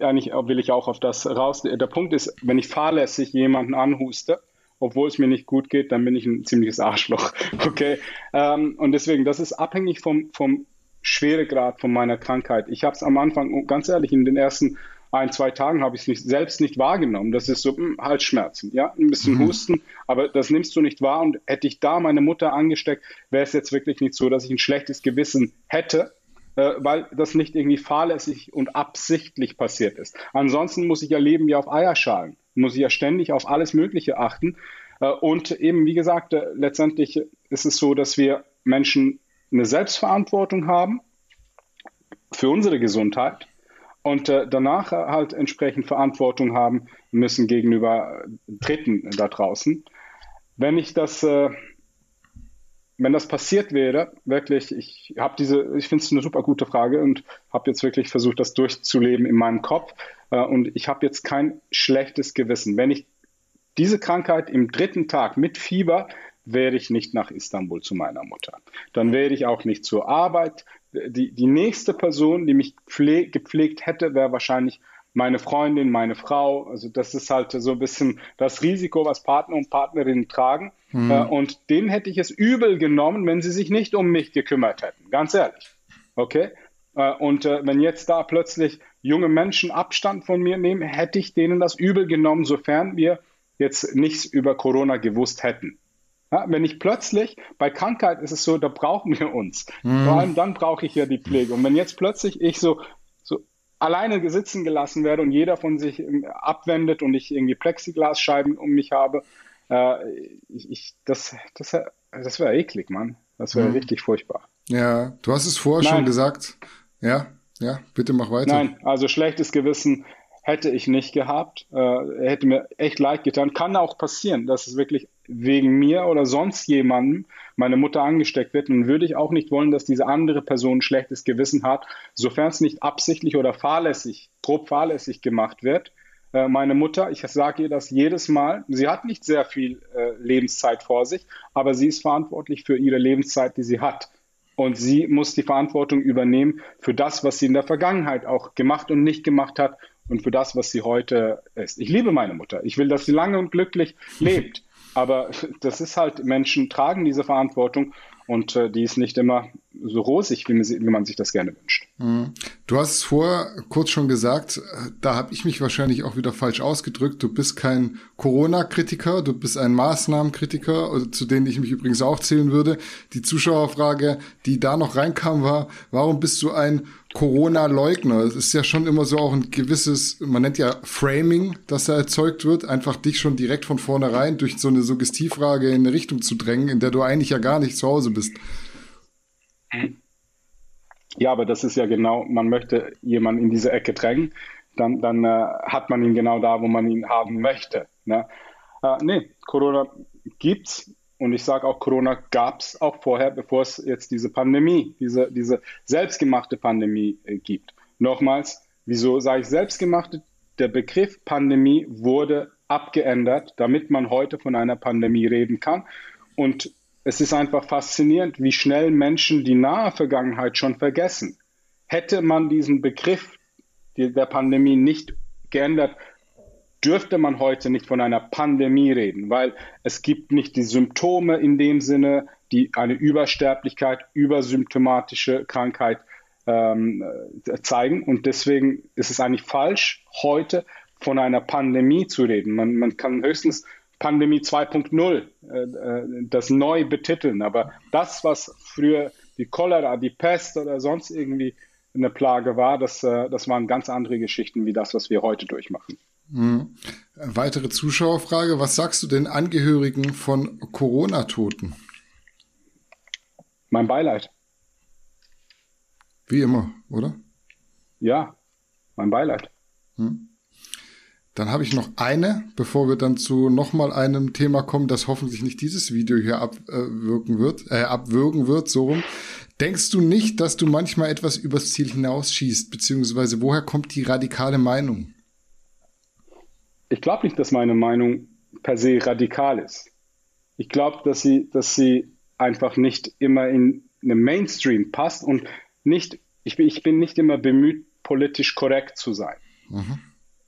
eigentlich will ich auch auf das raus. Der Punkt ist, wenn ich fahrlässig jemanden anhuste, obwohl es mir nicht gut geht, dann bin ich ein ziemliches Arschloch. Okay. Ähm, und deswegen, das ist abhängig vom, vom Schweregrad von meiner Krankheit. Ich habe es am Anfang, ganz ehrlich, in den ersten ein, zwei Tagen habe ich es nicht, selbst nicht wahrgenommen. Das ist so mh, hm, Halsschmerzen, ja, ein bisschen mhm. Husten, aber das nimmst du nicht wahr. Und hätte ich da meine Mutter angesteckt, wäre es jetzt wirklich nicht so, dass ich ein schlechtes Gewissen hätte, äh, weil das nicht irgendwie fahrlässig und absichtlich passiert ist. Ansonsten muss ich ja leben wie auf Eierschalen, muss ich ja ständig auf alles Mögliche achten. Äh, und eben, wie gesagt, äh, letztendlich ist es so, dass wir Menschen eine Selbstverantwortung haben für unsere Gesundheit und äh, danach halt entsprechend Verantwortung haben müssen gegenüber Dritten da draußen. Wenn ich das, äh, wenn das passiert wäre, wirklich, ich habe diese, ich finde es eine super gute Frage und habe jetzt wirklich versucht, das durchzuleben in meinem Kopf. Äh, und ich habe jetzt kein schlechtes Gewissen. Wenn ich diese Krankheit im dritten Tag mit Fieber wäre ich nicht nach Istanbul zu meiner Mutter. Dann wäre ich auch nicht zur Arbeit. Die, die nächste Person, die mich pfleg, gepflegt hätte, wäre wahrscheinlich meine Freundin, meine Frau. Also das ist halt so ein bisschen das Risiko, was Partner und Partnerinnen tragen. Mhm. und denen hätte ich es übel genommen, wenn sie sich nicht um mich gekümmert hätten. Ganz ehrlich. Okay? Äh, und äh, wenn jetzt da plötzlich junge Menschen Abstand von mir nehmen, hätte ich denen das übel genommen, sofern wir jetzt nichts über Corona gewusst hätten. Ja, wenn ich plötzlich, bei Krankheit ist es so, da brauchen wir uns. Mhm. Vor allem dann brauche ich ja die Pflege. Und wenn jetzt plötzlich ich so alleine sitzen gelassen werde und jeder von sich ähm, abwendet und ich irgendwie Plexiglasscheiben um mich habe, äh, ich, ich, das, das, das wäre eklig, Mann. Das wäre mhm. richtig furchtbar.
Ja, du hast es vorher Nein. schon gesagt. Ja, ja, bitte mach weiter.
Nein, also schlechtes Gewissen hätte ich nicht gehabt. Äh, hätte mir echt leid getan. Kann auch passieren, dass es wirklich wegen mir oder sonst jemandem meine Mutter angesteckt wird. Und würde ich auch nicht wollen, dass diese andere Person ein schlechtes Gewissen hat, sofern es nicht absichtlich oder fahrlässig, grob fahrlässig gemacht wird. Äh, meine Mutter, ich sage ihr das jedes Mal, sie hat nicht sehr viel äh, Lebenszeit vor sich, aber sie ist verantwortlich für ihre Lebenszeit, die sie hat. Und sie muss die Verantwortung übernehmen für das, was sie in der Vergangenheit auch gemacht und nicht gemacht hat und für das, was sie heute ist. Ich liebe meine Mutter. Ich will, dass sie lange und glücklich lebt. Aber das ist halt, Menschen tragen diese Verantwortung und äh, die ist nicht immer so rosig, wie man, sich das gerne wünscht.
Mhm. Du hast es vorher kurz schon gesagt, da habe ich mich wahrscheinlich auch wieder falsch ausgedrückt. Du bist kein Corona-Kritiker, du bist ein Maßnahmenkritiker, zu denen ich mich übrigens auch zählen würde. Die Zuschauerfrage, die da noch reinkam, war, warum bist du ein Corona-Leugner. Es ist ja schon immer so auch ein gewisses, man nennt ja Framing, das da erzeugt wird, einfach dich schon direkt von vornherein durch so eine Suggestivfrage in eine Richtung zu drängen, in der du eigentlich ja gar nicht zu Hause bist.
Ja, aber das ist ja genau, man möchte jemanden in diese Ecke drängen, dann, dann äh, hat man ihn genau da, wo man ihn haben möchte. Ne? Äh, nee, Corona gibt's und ich sage auch, Corona gab es auch vorher, bevor es jetzt diese Pandemie, diese, diese selbstgemachte Pandemie äh, gibt. Nochmals, wieso sage ich selbstgemachte? Der Begriff Pandemie wurde abgeändert, damit man heute von einer Pandemie reden kann. Und es ist einfach faszinierend, wie schnell Menschen die nahe Vergangenheit schon vergessen. Hätte man diesen Begriff der Pandemie nicht geändert, dürfte man heute nicht von einer Pandemie reden, weil es gibt nicht die Symptome in dem Sinne, die eine Übersterblichkeit, übersymptomatische Krankheit ähm, zeigen. Und deswegen ist es eigentlich falsch, heute von einer Pandemie zu reden. Man, man kann höchstens Pandemie 2.0 äh, äh, das neu betiteln. Aber das, was früher die Cholera, die Pest oder sonst irgendwie eine Plage war, das, äh, das waren ganz andere Geschichten wie das, was wir heute durchmachen.
Mhm. Weitere Zuschauerfrage. Was sagst du den Angehörigen von Corona-Toten?
Mein Beileid.
Wie immer, oder?
Ja, mein Beileid. Hm.
Dann habe ich noch eine, bevor wir dann zu nochmal einem Thema kommen, das hoffentlich nicht dieses Video hier abwirken wird, äh, abwürgen wird, so rum. Denkst du nicht, dass du manchmal etwas übers Ziel hinausschießt, beziehungsweise woher kommt die radikale Meinung?
ich glaube nicht, dass meine Meinung per se radikal ist. Ich glaube, dass sie, dass sie einfach nicht immer in einem Mainstream passt und nicht, ich bin, ich bin nicht immer bemüht, politisch korrekt zu sein. Mhm.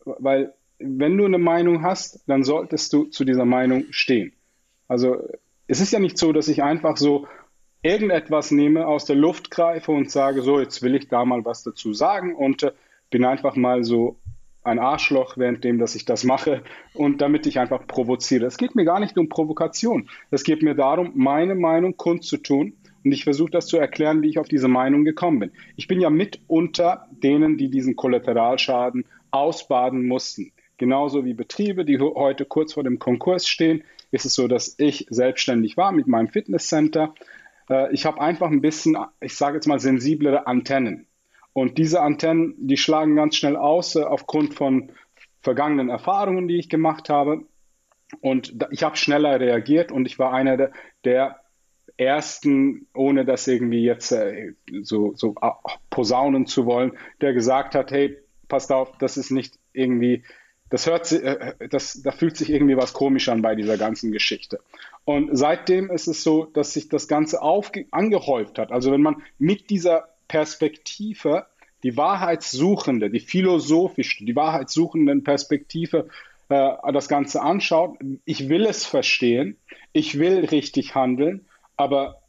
Weil wenn du eine Meinung hast, dann solltest du zu dieser Meinung stehen. Also es ist ja nicht so, dass ich einfach so irgendetwas nehme, aus der Luft greife und sage, so, jetzt will ich da mal was dazu sagen und äh, bin einfach mal so ein Arschloch, währenddem, dass ich das mache und damit ich einfach provoziere. Es geht mir gar nicht um Provokation. Es geht mir darum, meine Meinung kundzutun und ich versuche das zu erklären, wie ich auf diese Meinung gekommen bin. Ich bin ja mit unter denen, die diesen Kollateralschaden ausbaden mussten. Genauso wie Betriebe, die heute kurz vor dem Konkurs stehen, ist es so, dass ich selbstständig war mit meinem Fitnesscenter. Äh, ich habe einfach ein bisschen, ich sage jetzt mal, sensiblere Antennen. Und diese Antennen, die schlagen ganz schnell aus äh, aufgrund von vergangenen Erfahrungen, die ich gemacht habe. Und ich habe schneller reagiert und ich war einer der, ersten, ohne das irgendwie jetzt äh, so, so posaunen zu wollen, der gesagt hat, hey, passt auf, das ist nicht irgendwie, das hört sich, äh, das, da fühlt sich irgendwie was komisch an bei dieser ganzen Geschichte. Und seitdem ist es so, dass sich das Ganze aufge angehäuft hat. Also wenn man mit dieser Perspektive, die Wahrheitssuchende, die philosophische, die wahrheitssuchenden Perspektive äh, das Ganze anschaut, ich will es verstehen, ich will richtig handeln aber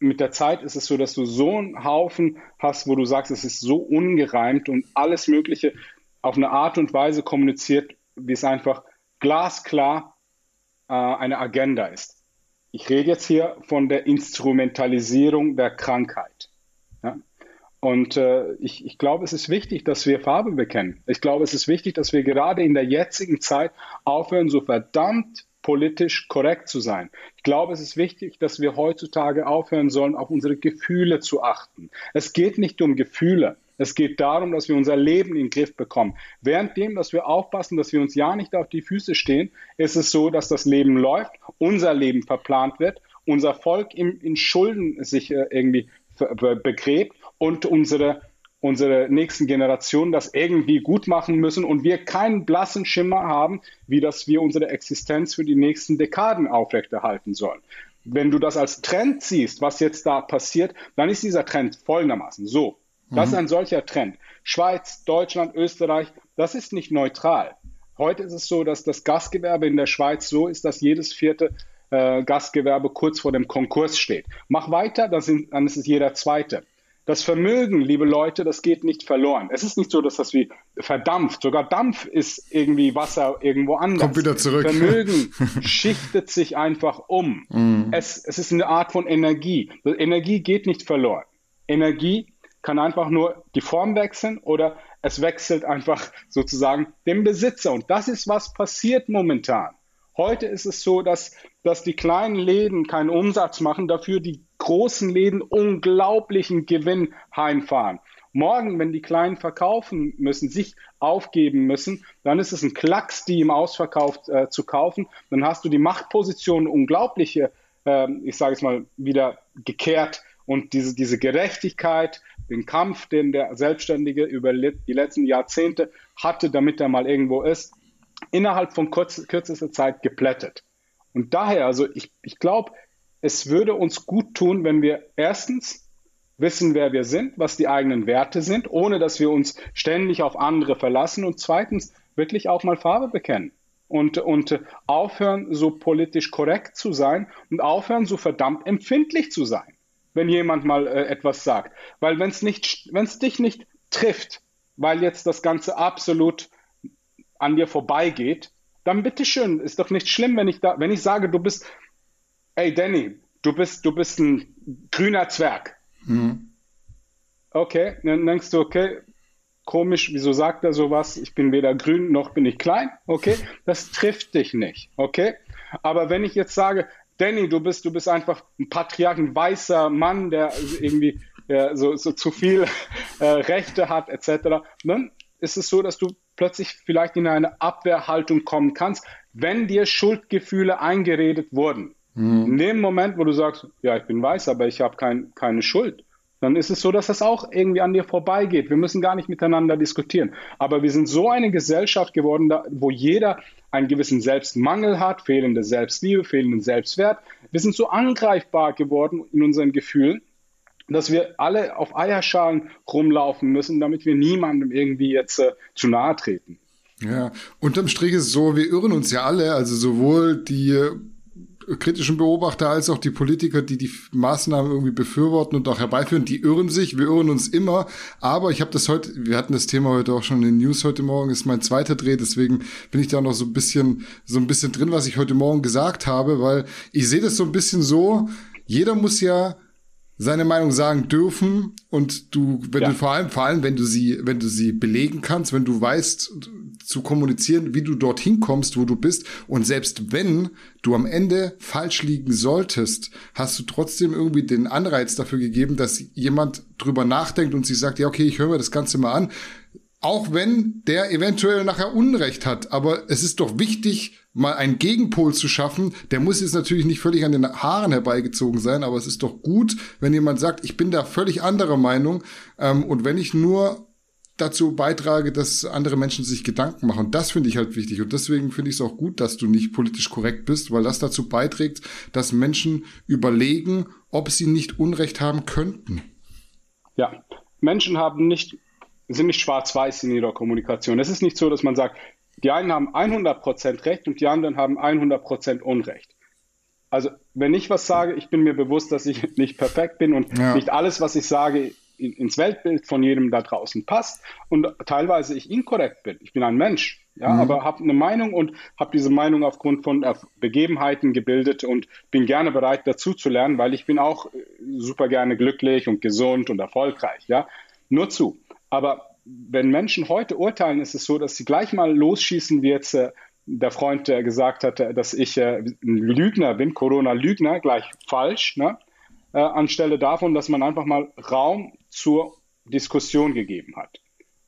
mit der Zeit ist es so, dass du so einen Haufen hast, wo du sagst, es ist so ungereimt und alles Mögliche auf eine Art und Weise kommuniziert, wie es einfach glasklar äh, eine Agenda ist. Ich rede jetzt hier von der Instrumentalisierung der Krankheit. Ja? Und äh, ich, ich glaube, es ist wichtig, dass wir Farbe bekennen. Ich glaube, es ist wichtig, dass wir gerade in der jetzigen Zeit aufhören, so verdammt politisch korrekt zu sein. Ich glaube, es ist wichtig, dass wir heutzutage aufhören sollen, auf unsere Gefühle zu achten. Es geht nicht um Gefühle. Es geht darum, dass wir unser Leben in den Griff bekommen. Währenddem, dass wir aufpassen, dass wir uns ja nicht auf die Füße stehen, ist es so, dass das Leben läuft, unser Leben verplant wird, unser Volk in, in Schulden sich äh, irgendwie begräbt und unsere unsere nächsten Generationen das irgendwie gut machen müssen und wir keinen blassen Schimmer haben, wie das wir unsere Existenz für die nächsten Dekaden aufrechterhalten sollen. Wenn du das als Trend siehst, was jetzt da passiert, dann ist dieser Trend folgendermaßen so. Das mhm. ist ein solcher Trend. Schweiz, Deutschland, Österreich, das ist nicht neutral. Heute ist es so, dass das Gastgewerbe in der Schweiz so ist, dass jedes vierte äh, Gastgewerbe kurz vor dem Konkurs steht. Mach weiter, dann, sind, dann ist es jeder zweite. Das Vermögen, liebe Leute, das geht nicht verloren. Es ist nicht so, dass das wie verdampft. Sogar Dampf ist irgendwie Wasser irgendwo anders.
Kommt wieder zurück.
Vermögen schichtet sich einfach um. Mm. Es, es ist eine Art von Energie. Energie geht nicht verloren. Energie kann einfach nur die Form wechseln oder es wechselt einfach sozusagen den Besitzer. Und das ist, was passiert momentan. Heute ist es so, dass, dass die kleinen Läden keinen Umsatz machen, dafür die großen Läden unglaublichen Gewinn heimfahren. Morgen, wenn die Kleinen verkaufen müssen, sich aufgeben müssen, dann ist es ein Klacks, die im Ausverkauf äh, zu kaufen. Dann hast du die Machtposition unglaubliche, äh, ich sage es mal, wieder gekehrt. Und diese, diese Gerechtigkeit, den Kampf, den der Selbstständige über die letzten Jahrzehnte hatte, damit er mal irgendwo ist, innerhalb von kurz, kürzester Zeit geplättet. Und daher, also ich, ich glaube, es würde uns gut tun, wenn wir erstens wissen, wer wir sind, was die eigenen Werte sind, ohne dass wir uns ständig auf andere verlassen und zweitens wirklich auch mal Farbe bekennen und, und aufhören, so politisch korrekt zu sein und aufhören, so verdammt empfindlich zu sein, wenn jemand mal äh, etwas sagt. Weil wenn es dich nicht trifft, weil jetzt das Ganze absolut an dir vorbeigeht, dann bitteschön, ist doch nicht schlimm, wenn ich da, wenn ich sage, du bist Hey Danny, du bist, du bist ein grüner Zwerg. Mhm. Okay, dann denkst du, okay, komisch, wieso sagt er sowas? Ich bin weder grün noch bin ich klein. Okay, das trifft dich nicht. Okay, aber wenn ich jetzt sage, Danny, du bist, du bist einfach ein Patriarch, ein weißer Mann, der irgendwie ja, so, so zu viel äh, Rechte hat, etc., dann ist es so, dass du plötzlich vielleicht in eine Abwehrhaltung kommen kannst, wenn dir Schuldgefühle eingeredet wurden. Mhm. In dem Moment, wo du sagst, ja, ich bin weiß, aber ich habe kein, keine Schuld, dann ist es so, dass das auch irgendwie an dir vorbeigeht. Wir müssen gar nicht miteinander diskutieren. Aber wir sind so eine Gesellschaft geworden, wo jeder einen gewissen Selbstmangel hat, fehlende Selbstliebe, fehlenden Selbstwert. Wir sind so angreifbar geworden in unseren Gefühlen, dass wir alle auf Eierschalen rumlaufen müssen, damit wir niemandem irgendwie jetzt äh, zu nahe treten.
Ja, unterm Strich ist es so, wir irren uns ja alle, also sowohl die kritischen Beobachter als auch die Politiker, die die Maßnahmen irgendwie befürworten und auch herbeiführen, die irren sich. Wir irren uns immer. Aber ich habe das heute, wir hatten das Thema heute auch schon in den News heute Morgen, ist mein zweiter Dreh, deswegen bin ich da noch so ein bisschen, so ein bisschen drin, was ich heute Morgen gesagt habe, weil ich sehe das so ein bisschen so, jeder muss ja seine Meinung sagen dürfen und du, wenn ja. du vor allem, vor allem, wenn du sie, wenn du sie belegen kannst, wenn du weißt, zu kommunizieren, wie du dorthin kommst, wo du bist. Und selbst wenn du am Ende falsch liegen solltest, hast du trotzdem irgendwie den Anreiz dafür gegeben, dass jemand drüber nachdenkt und sich sagt, ja, okay, ich höre mir das Ganze mal an. Auch wenn der eventuell nachher Unrecht hat. Aber es ist doch wichtig, mal einen Gegenpol zu schaffen. Der muss jetzt natürlich nicht völlig an den Haaren herbeigezogen sein, aber es ist doch gut, wenn jemand sagt, ich bin da völlig anderer Meinung. Ähm, und wenn ich nur dazu beitrage, dass andere Menschen sich Gedanken machen. Das finde ich halt wichtig. Und deswegen finde ich es auch gut, dass du nicht politisch korrekt bist, weil das dazu beiträgt, dass Menschen überlegen, ob sie nicht Unrecht haben könnten.
Ja, Menschen haben nicht, sind nicht schwarz-weiß in ihrer Kommunikation. Es ist nicht so, dass man sagt, die einen haben 100% Recht und die anderen haben 100% Unrecht. Also, wenn ich was sage, ich bin mir bewusst, dass ich nicht perfekt bin und ja. nicht alles, was ich sage, in, ins Weltbild von jedem da draußen passt und teilweise ich inkorrekt bin. Ich bin ein Mensch, ja, mhm. aber habe eine Meinung und habe diese Meinung aufgrund von Begebenheiten gebildet und bin gerne bereit dazu zu lernen, weil ich bin auch äh, super gerne glücklich und gesund und erfolgreich, ja. Nur zu. Aber wenn Menschen heute urteilen, ist es so, dass sie gleich mal losschießen, wie jetzt äh, der Freund äh, gesagt hat, dass ich äh, ein Lügner bin, Corona-Lügner, gleich falsch, ne? Äh, anstelle davon, dass man einfach mal Raum zur Diskussion gegeben hat.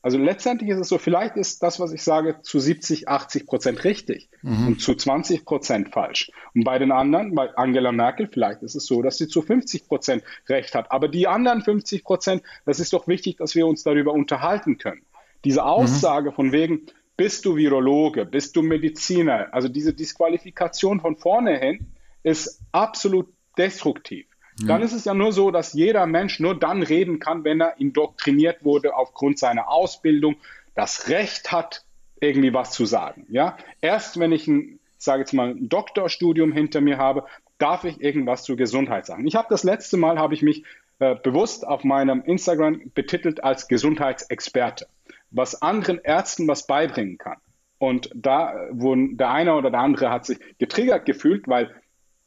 Also letztendlich ist es so, vielleicht ist das, was ich sage, zu 70, 80 Prozent richtig mhm. und zu 20 Prozent falsch. Und bei den anderen, bei Angela Merkel, vielleicht ist es so, dass sie zu 50 Prozent recht hat. Aber die anderen 50 Prozent, das ist doch wichtig, dass wir uns darüber unterhalten können. Diese Aussage mhm. von wegen, bist du Virologe, bist du Mediziner, also diese Disqualifikation von vorne hin ist absolut destruktiv. Dann ist es ja nur so, dass jeder Mensch nur dann reden kann, wenn er indoktriniert wurde aufgrund seiner Ausbildung, das Recht hat, irgendwie was zu sagen. Ja? Erst wenn ich ein, sage jetzt mal, ein Doktorstudium hinter mir habe, darf ich irgendwas zur Gesundheit sagen. Ich habe das letzte Mal, habe ich mich äh, bewusst auf meinem Instagram betitelt als Gesundheitsexperte, was anderen Ärzten was beibringen kann. Und da wurden der eine oder der andere hat sich getriggert gefühlt, weil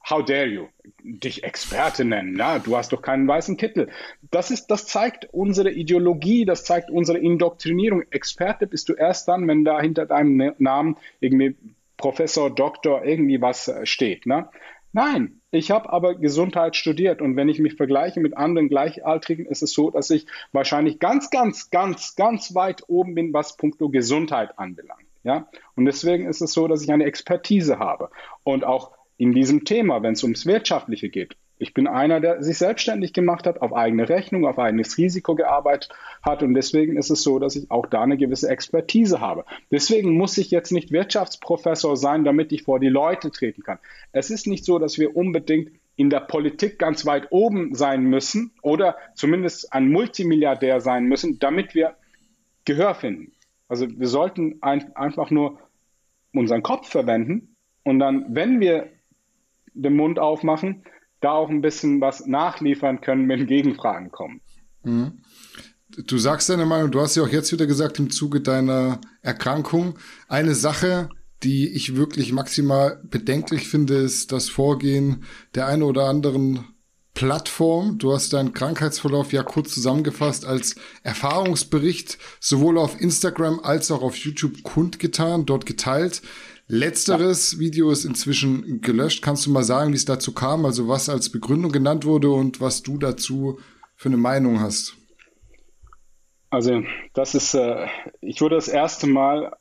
How dare you? Dich Experte nennen, na, du hast doch keinen weißen Kittel. Das ist, das zeigt unsere Ideologie, das zeigt unsere Indoktrinierung. Experte bist du erst dann, wenn da hinter deinem Namen irgendwie Professor, Doktor, irgendwie was äh, steht, ne? Nein, ich habe aber Gesundheit studiert und wenn ich mich vergleiche mit anderen Gleichaltrigen, ist es so, dass ich wahrscheinlich ganz, ganz, ganz, ganz weit oben bin, was puncto Gesundheit anbelangt. Ja? Und deswegen ist es so, dass ich eine Expertise habe und auch in diesem Thema, wenn es ums Wirtschaftliche geht. Ich bin einer, der sich selbstständig gemacht hat, auf eigene Rechnung, auf eigenes Risiko gearbeitet hat und deswegen ist es so, dass ich auch da eine gewisse Expertise habe. Deswegen muss ich jetzt nicht Wirtschaftsprofessor sein, damit ich vor die Leute treten kann. Es ist nicht so, dass wir unbedingt in der Politik ganz weit oben sein müssen oder zumindest ein Multimilliardär sein müssen, damit wir Gehör finden. Also wir sollten ein, einfach nur unseren Kopf verwenden und dann, wenn wir den Mund aufmachen, da auch ein bisschen was nachliefern können, wenn Gegenfragen kommen. Mhm.
Du sagst deine Meinung, du hast ja auch jetzt wieder gesagt im Zuge deiner Erkrankung, eine Sache, die ich wirklich maximal bedenklich finde, ist das Vorgehen der einen oder anderen Plattform. Du hast deinen Krankheitsverlauf ja kurz zusammengefasst als Erfahrungsbericht sowohl auf Instagram als auch auf YouTube kundgetan, dort geteilt. Letzteres ja. Video ist inzwischen gelöscht. Kannst du mal sagen, wie es dazu kam? Also was als Begründung genannt wurde und was du dazu für eine Meinung hast?
Also das ist, äh, ich wurde das erste Mal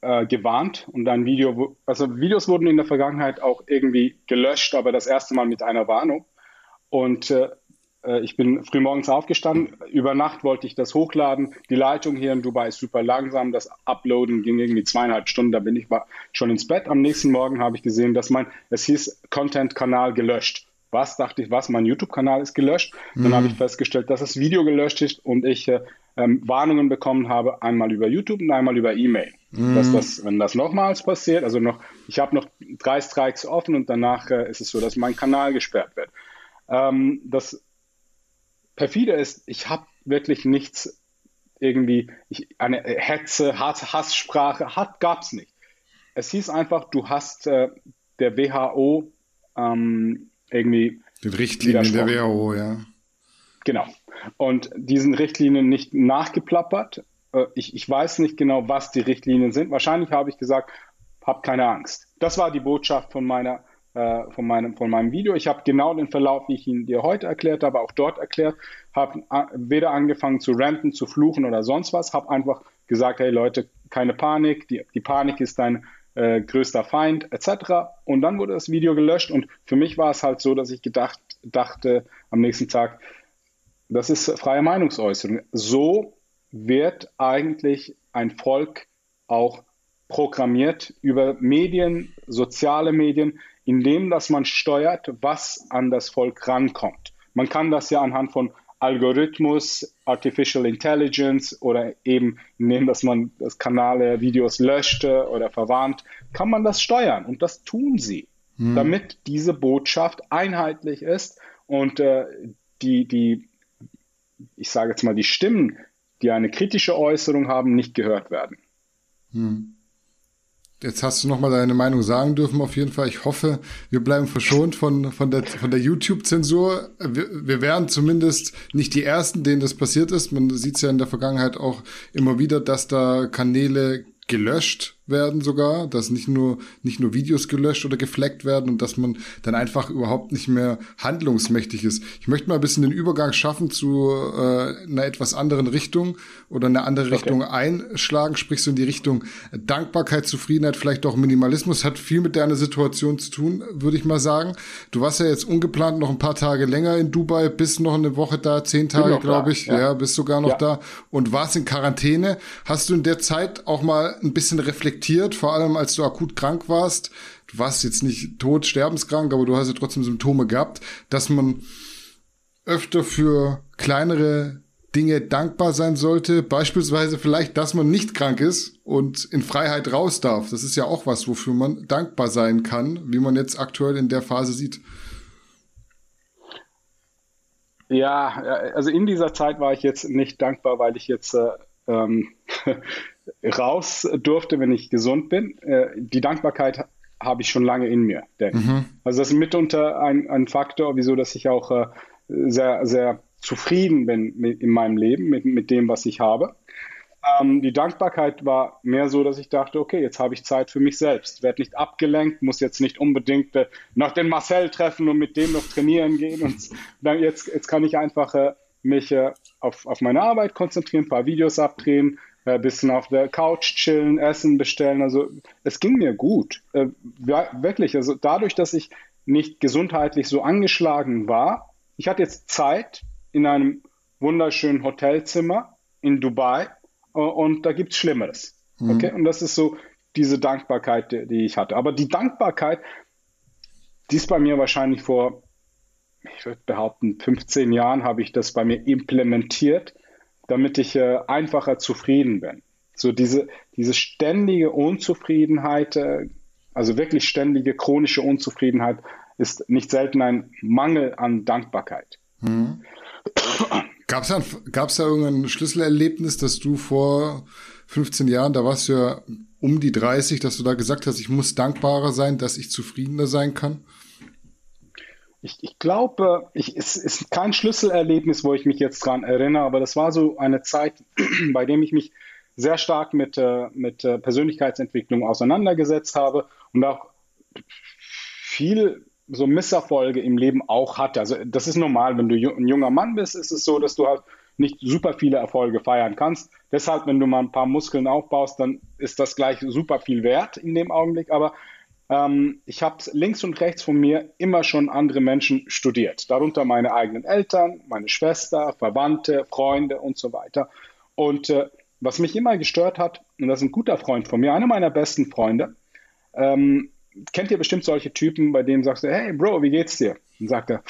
äh, gewarnt und ein Video, also Videos wurden in der Vergangenheit auch irgendwie gelöscht, aber das erste Mal mit einer Warnung. Und äh, ich bin frühmorgens aufgestanden. Über Nacht wollte ich das hochladen. Die Leitung hier in Dubai ist super langsam. Das Uploaden ging irgendwie zweieinhalb Stunden. Da bin ich schon ins Bett. Am nächsten Morgen habe ich gesehen, dass mein, es hieß Content-Kanal gelöscht. Was dachte ich, was? Mein YouTube-Kanal ist gelöscht. Mhm. Dann habe ich festgestellt, dass das Video gelöscht ist und ich äh, ähm, Warnungen bekommen habe, einmal über YouTube und einmal über E-Mail. Mhm. Dass das, wenn das nochmals passiert, also noch, ich habe noch drei Strikes offen und danach äh, ist es so, dass mein Kanal gesperrt wird. Ähm, das perfide ist, ich habe wirklich nichts irgendwie, ich, eine Hetze, Hass, Hasssprache, hat, gab es nicht. Es hieß einfach, du hast äh, der WHO ähm, irgendwie.
Den Richtlinien der WHO, ja.
Genau. Und diesen Richtlinien nicht nachgeplappert äh, ich, ich weiß nicht genau, was die Richtlinien sind. Wahrscheinlich habe ich gesagt, hab keine Angst. Das war die Botschaft von meiner äh, von, meinem, von meinem Video. Ich habe genau den Verlauf, wie ich ihn dir heute erklärt habe, auch dort erklärt. Habe äh, weder angefangen zu ranten, zu fluchen oder sonst was. Habe einfach gesagt, hey Leute, keine Panik. Die, die Panik ist dein äh, größter Feind etc. Und dann wurde das Video gelöscht. Und für mich war es halt so, dass ich gedacht, dachte am nächsten Tag, das ist freie Meinungsäußerung. So wird eigentlich ein Volk auch programmiert über Medien, soziale Medien, indem dass man steuert, was an das Volk rankommt. Man kann das ja anhand von Algorithmus, Artificial Intelligence oder eben indem dass man das Kanale Videos löschte oder verwarnt, kann man das steuern und das tun sie, hm. damit diese Botschaft einheitlich ist und äh, die, die, ich sage jetzt mal, die Stimmen, die eine kritische Äußerung haben, nicht gehört werden. Hm.
Jetzt hast du noch mal deine Meinung sagen dürfen, auf jeden Fall. Ich hoffe, wir bleiben verschont von, von der, von der YouTube-Zensur. Wir, wir wären zumindest nicht die Ersten, denen das passiert ist. Man sieht es ja in der Vergangenheit auch immer wieder, dass da Kanäle gelöscht werden sogar, dass nicht nur, nicht nur Videos gelöscht oder gefleckt werden und dass man dann einfach überhaupt nicht mehr handlungsmächtig ist. Ich möchte mal ein bisschen den Übergang schaffen zu äh, einer etwas anderen Richtung oder eine andere okay. Richtung einschlagen, sprich so in die Richtung Dankbarkeit, Zufriedenheit, vielleicht auch Minimalismus, hat viel mit deiner Situation zu tun, würde ich mal sagen. Du warst ja jetzt ungeplant noch ein paar Tage länger in Dubai, bist noch eine Woche da, zehn Tage, glaube ich, ja. ja. bist sogar noch ja. da und warst in Quarantäne. Hast du in der Zeit auch mal ein bisschen reflektiert, reflektiert, vor allem als du akut krank warst. Du warst jetzt nicht tot, sterbenskrank, aber du hast ja trotzdem Symptome gehabt, dass man öfter für kleinere Dinge dankbar sein sollte. Beispielsweise vielleicht, dass man nicht krank ist und in Freiheit raus darf. Das ist ja auch was, wofür man dankbar sein kann, wie man jetzt aktuell in der Phase sieht.
Ja, also in dieser Zeit war ich jetzt nicht dankbar, weil ich jetzt äh, ähm, raus durfte, wenn ich gesund bin. Äh, die Dankbarkeit habe ich schon lange in mir, mhm. Also das ist mitunter ein, ein Faktor, wieso dass ich auch äh, sehr, sehr zufrieden bin mit, in meinem Leben, mit, mit dem, was ich habe. Ähm, die Dankbarkeit war mehr so, dass ich dachte, okay, jetzt habe ich Zeit für mich selbst, werde nicht abgelenkt, muss jetzt nicht unbedingt äh, noch den Marcel treffen und mit dem noch trainieren gehen. Und dann jetzt, jetzt kann ich einfach äh, mich äh, auf, auf meine Arbeit konzentrieren, ein paar Videos abdrehen, ein äh, bisschen auf der Couch chillen, Essen bestellen. Also es ging mir gut. Äh, wirklich. Also dadurch, dass ich nicht gesundheitlich so angeschlagen war, ich hatte jetzt Zeit in einem wunderschönen Hotelzimmer in Dubai äh, und da gibt es Schlimmeres. Mhm. Okay? Und das ist so diese Dankbarkeit, die, die ich hatte. Aber die Dankbarkeit, die ist bei mir wahrscheinlich vor, ich würde behaupten, 15 Jahren habe ich das bei mir implementiert damit ich äh, einfacher zufrieden bin. So diese, diese ständige Unzufriedenheit, äh, also wirklich ständige chronische Unzufriedenheit, ist nicht selten ein Mangel an Dankbarkeit.
Hm. Gab es da, da irgendein Schlüsselerlebnis, dass du vor 15 Jahren, da warst du ja um die 30, dass du da gesagt hast, ich muss dankbarer sein, dass ich zufriedener sein kann?
Ich, ich glaube, ich, es ist kein Schlüsselerlebnis, wo ich mich jetzt dran erinnere, aber das war so eine Zeit, bei dem ich mich sehr stark mit, äh, mit äh, Persönlichkeitsentwicklung auseinandergesetzt habe und auch viel so Misserfolge im Leben auch hatte. Also das ist normal, wenn du ein junger Mann bist, ist es so, dass du halt nicht super viele Erfolge feiern kannst. Deshalb, wenn du mal ein paar Muskeln aufbaust, dann ist das gleich super viel wert in dem Augenblick. Aber ähm, ich habe links und rechts von mir immer schon andere Menschen studiert, darunter meine eigenen Eltern, meine Schwester, Verwandte, Freunde und so weiter. Und äh, was mich immer gestört hat, und das ist ein guter Freund von mir, einer meiner besten Freunde, ähm, kennt ihr bestimmt solche Typen, bei denen sagst du, hey Bro, wie geht's dir? Und sagt er,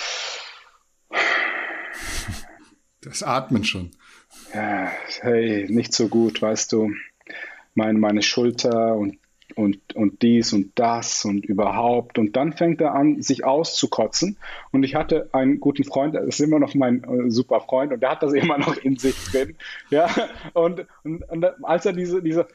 das Atmen schon.
Ja, hey, nicht so gut, weißt du. Meine, meine Schulter und und, und dies und das und überhaupt. Und dann fängt er an, sich auszukotzen. Und ich hatte einen guten Freund, das ist immer noch mein äh, super Freund, und der hat das immer noch in sich drin. Ja, und, und, und als er diese, diese,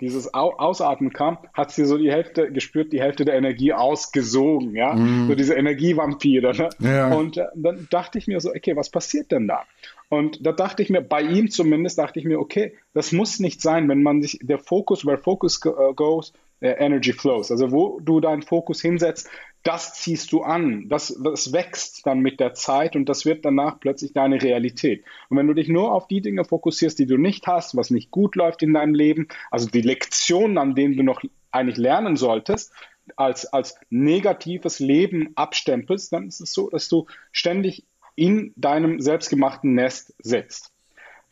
dieses Ausatmen kam, hat sie so die Hälfte gespürt, die Hälfte der Energie ausgesogen, ja, mm. so diese Energievampire. Ne? Ja. Und äh, dann dachte ich mir so, okay, was passiert denn da? Und da dachte ich mir, bei ihm zumindest, dachte ich mir, okay, das muss nicht sein, wenn man sich, der Fokus, where focus äh, goes, äh, energy flows. Also wo du deinen Fokus hinsetzt, das ziehst du an, das, das wächst dann mit der Zeit und das wird danach plötzlich deine Realität. Und wenn du dich nur auf die Dinge fokussierst, die du nicht hast, was nicht gut läuft in deinem Leben, also die Lektionen, an denen du noch eigentlich lernen solltest, als, als negatives Leben abstempelst, dann ist es so, dass du ständig in deinem selbstgemachten Nest sitzt.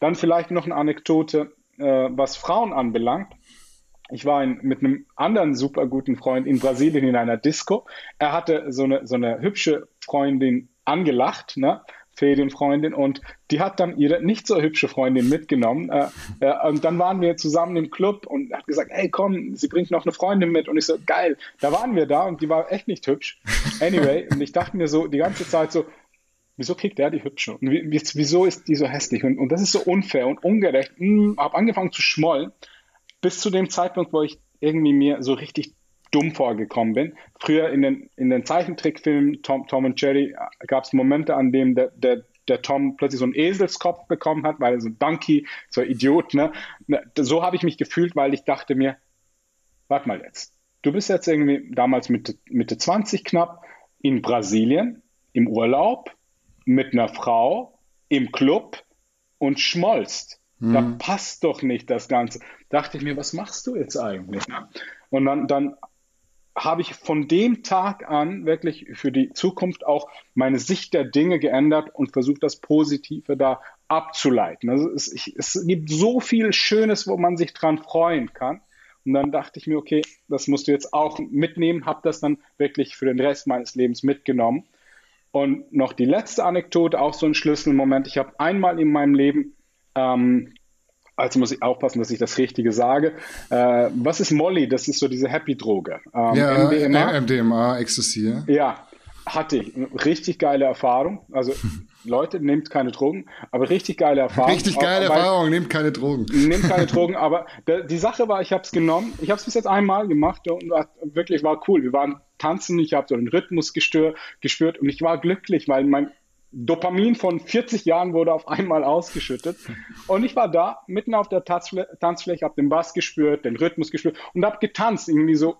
Dann vielleicht noch eine Anekdote, äh, was Frauen anbelangt. Ich war in, mit einem anderen super guten Freund in Brasilien in einer Disco. Er hatte so eine, so eine hübsche Freundin angelacht, ne? Ferienfreundin und die hat dann ihre nicht so hübsche Freundin mitgenommen äh, äh, und dann waren wir zusammen im Club und hat gesagt, hey komm, sie bringt noch eine Freundin mit und ich so, geil, da waren wir da und die war echt nicht hübsch. Anyway, und ich dachte mir so die ganze Zeit so, wieso kriegt der die hübsche und wieso ist die so hässlich und, und das ist so unfair und ungerecht. Hm, habe angefangen zu schmollen bis zu dem Zeitpunkt, wo ich irgendwie mir so richtig dumm vorgekommen bin. Früher in den, in den Zeichentrickfilmen Tom, Tom und Jerry äh, gab es Momente, an denen der, der, der Tom plötzlich so einen Eselskopf bekommen hat, weil er so ein Donkey, so ein Idiot. Ne? ne so habe ich mich gefühlt, weil ich dachte mir, warte mal jetzt, du bist jetzt irgendwie damals Mitte, Mitte 20 knapp in Brasilien, im Urlaub, mit einer Frau, im Club und schmollst. Mhm. Da passt doch nicht das Ganze. Dachte ich mir, was machst du jetzt eigentlich? Und dann, dann habe ich von dem Tag an wirklich für die Zukunft auch meine Sicht der Dinge geändert und versucht, das Positive da abzuleiten. Also es, ich, es gibt so viel Schönes, wo man sich dran freuen kann. Und dann dachte ich mir, okay, das musst du jetzt auch mitnehmen, habe das dann wirklich für den Rest meines Lebens mitgenommen. Und noch die letzte Anekdote, auch so ein Schlüsselmoment. Ich habe einmal in meinem Leben ähm, also muss ich aufpassen, dass ich das Richtige sage. Äh, was ist Molly? Das ist so diese Happy-Droge.
Ähm, ja, MDMA, MDMA, Ecstasy.
Ja, hatte ich. Richtig geile Erfahrung. Also Leute, nehmt keine Drogen, aber richtig geile Erfahrung.
Richtig geile aber, Erfahrung, nehmt keine Drogen.
Nehmt keine Drogen, aber die Sache war, ich habe es genommen. Ich habe es bis jetzt einmal gemacht und wirklich war cool. Wir waren tanzen, ich habe so einen Rhythmus gestört, gespürt und ich war glücklich, weil mein Dopamin von 40 Jahren wurde auf einmal ausgeschüttet. Und ich war da, mitten auf der Tanzfl Tanzfläche, habe den Bass gespürt, den Rhythmus gespürt und habe getanzt, irgendwie so,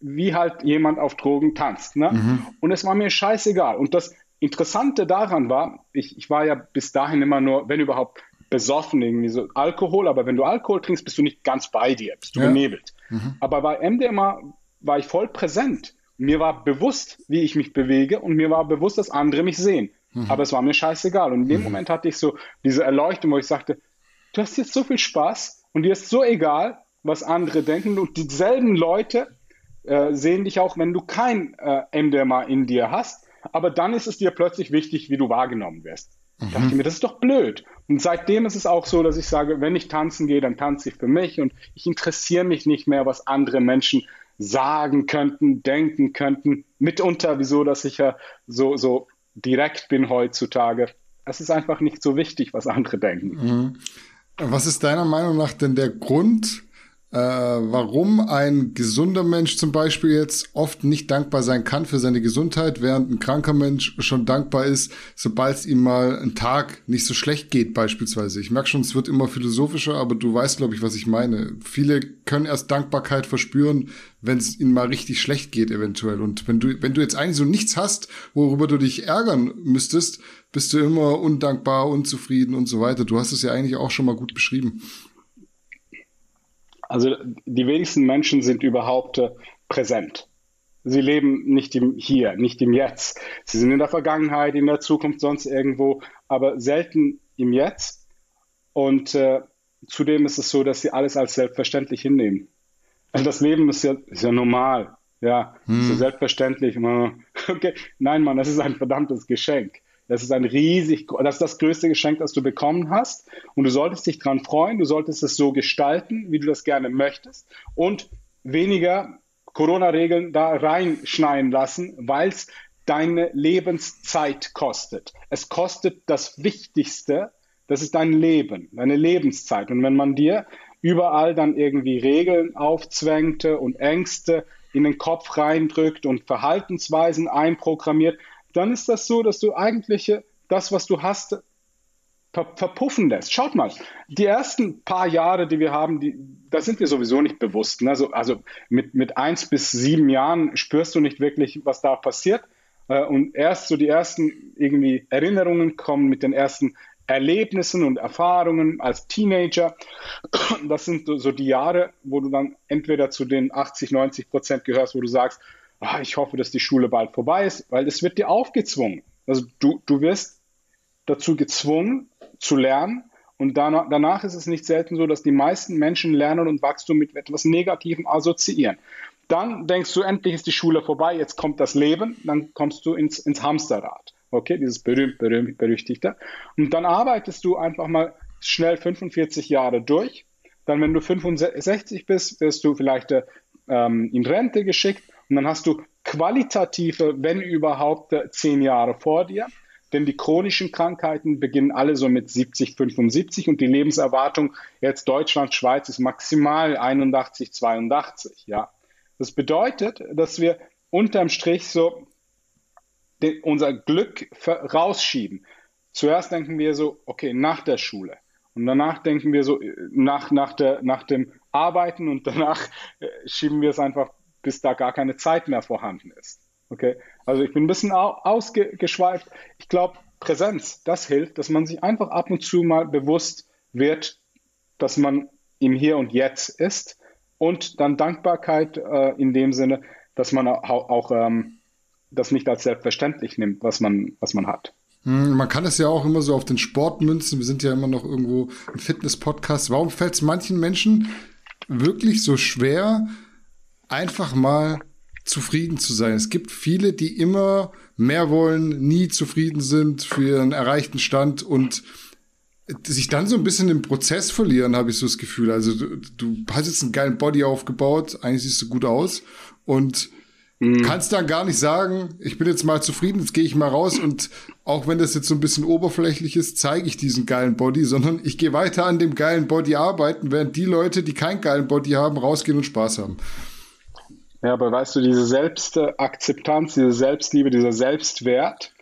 wie halt jemand auf Drogen tanzt. Ne? Mhm. Und es war mir scheißegal. Und das Interessante daran war, ich, ich war ja bis dahin immer nur, wenn überhaupt, besoffen, irgendwie so Alkohol, aber wenn du Alkohol trinkst, bist du nicht ganz bei dir, bist du ja. benebelt. Mhm. Aber bei MDMA war ich voll präsent. Mir war bewusst, wie ich mich bewege und mir war bewusst, dass andere mich sehen. Mhm. Aber es war mir scheißegal. Und in dem mhm. Moment hatte ich so diese Erleuchtung, wo ich sagte, du hast jetzt so viel Spaß und dir ist so egal, was andere denken. Und dieselben Leute äh, sehen dich auch, wenn du kein äh, MDMA in dir hast. Aber dann ist es dir plötzlich wichtig, wie du wahrgenommen wirst. Mhm. dachte ich mir, das ist doch blöd. Und seitdem ist es auch so, dass ich sage, wenn ich tanzen gehe, dann tanze ich für mich und ich interessiere mich nicht mehr, was andere Menschen sagen könnten, denken könnten. Mitunter, wieso, dass ich ja so, so direkt bin heutzutage. Es ist einfach nicht so wichtig, was andere denken.
Mhm. Was ist deiner Meinung nach denn der Grund, äh, warum ein gesunder Mensch zum Beispiel jetzt oft nicht dankbar sein kann für seine Gesundheit, während ein kranker Mensch schon dankbar ist, sobald es ihm mal ein Tag nicht so schlecht geht beispielsweise. Ich merke schon, es wird immer philosophischer, aber du weißt, glaube ich, was ich meine. Viele können erst Dankbarkeit verspüren, wenn es ihnen mal richtig schlecht geht eventuell. Und wenn du, wenn du jetzt eigentlich so nichts hast, worüber du dich ärgern müsstest, bist du immer undankbar, unzufrieden und so weiter. Du hast es ja eigentlich auch schon mal gut beschrieben.
Also die wenigsten Menschen sind überhaupt äh, präsent. Sie leben nicht im Hier, nicht im Jetzt. Sie sind in der Vergangenheit, in der Zukunft, sonst irgendwo, aber selten im Jetzt. Und äh, zudem ist es so, dass sie alles als selbstverständlich hinnehmen. Also das Leben ist ja, ist ja normal. Ja, hm. so selbstverständlich. Okay, nein, Mann, das ist ein verdammtes Geschenk. Das ist ein riesig, das ist das größte Geschenk, das du bekommen hast. Und du solltest dich daran freuen. Du solltest es so gestalten, wie du das gerne möchtest. Und weniger Corona-Regeln da reinschneiden lassen, weil es deine Lebenszeit kostet. Es kostet das Wichtigste, das ist dein Leben, deine Lebenszeit. Und wenn man dir überall dann irgendwie Regeln aufzwängte und Ängste in den Kopf reindrückt und Verhaltensweisen einprogrammiert, dann ist das so, dass du eigentlich das, was du hast, ver verpuffen lässt. Schaut mal, die ersten paar Jahre, die wir haben, die, da sind wir sowieso nicht bewusst. Ne? Also, also mit, mit eins bis sieben Jahren spürst du nicht wirklich, was da passiert. Äh, und erst so die ersten irgendwie Erinnerungen kommen mit den ersten Erlebnissen und Erfahrungen als Teenager. Das sind so die Jahre, wo du dann entweder zu den 80, 90 Prozent gehörst, wo du sagst, ah, ich hoffe, dass die Schule bald vorbei ist, weil es wird dir aufgezwungen. Also du, du wirst dazu gezwungen zu lernen und danach, danach ist es nicht selten so, dass die meisten Menschen Lernen und Wachstum mit etwas Negativem assoziieren. Dann denkst du, endlich ist die Schule vorbei, jetzt kommt das Leben, dann kommst du ins, ins Hamsterrad. Okay, dieses berühmt, berühmt, berüchtigte. Und dann arbeitest du einfach mal schnell 45 Jahre durch. Dann, wenn du 65 bist, wirst du vielleicht ähm, in Rente geschickt und dann hast du qualitative, wenn überhaupt, zehn Jahre vor dir. Denn die chronischen Krankheiten beginnen alle so mit 70, 75 und die Lebenserwartung jetzt Deutschland, Schweiz ist maximal 81, 82. Ja. Das bedeutet, dass wir unterm Strich so den, unser Glück rausschieben. Zuerst denken wir so, okay, nach der Schule. Und danach denken wir so, nach, nach, der, nach dem Arbeiten und danach äh, schieben wir es einfach, bis da gar keine Zeit mehr vorhanden ist. Okay, also ich bin ein bisschen ausgeschweift. Ich glaube, Präsenz, das hilft, dass man sich einfach ab und zu mal bewusst wird, dass man im Hier und Jetzt ist und dann Dankbarkeit äh, in dem Sinne, dass man auch, auch ähm, das nicht als selbstverständlich nimmt, was man, was man hat.
Hm, man kann es ja auch immer so auf den Sport münzen. Wir sind ja immer noch irgendwo ein Fitness-Podcast. Warum fällt es manchen Menschen wirklich so schwer, einfach mal zufrieden zu sein? Es gibt viele, die immer mehr wollen, nie zufrieden sind für ihren erreichten Stand und sich dann so ein bisschen im Prozess verlieren, habe ich so das Gefühl. Also du, du hast jetzt einen geilen Body aufgebaut, eigentlich siehst du gut aus und mhm. kannst dann gar nicht sagen, ich bin jetzt mal zufrieden, jetzt gehe ich mal raus und auch wenn das jetzt so ein bisschen oberflächlich ist, zeige ich diesen geilen Body, sondern ich gehe weiter an dem geilen Body arbeiten, während die Leute, die keinen geilen Body haben, rausgehen und Spaß haben.
Ja, aber weißt du, diese Selbstakzeptanz, diese Selbstliebe, dieser Selbstwert,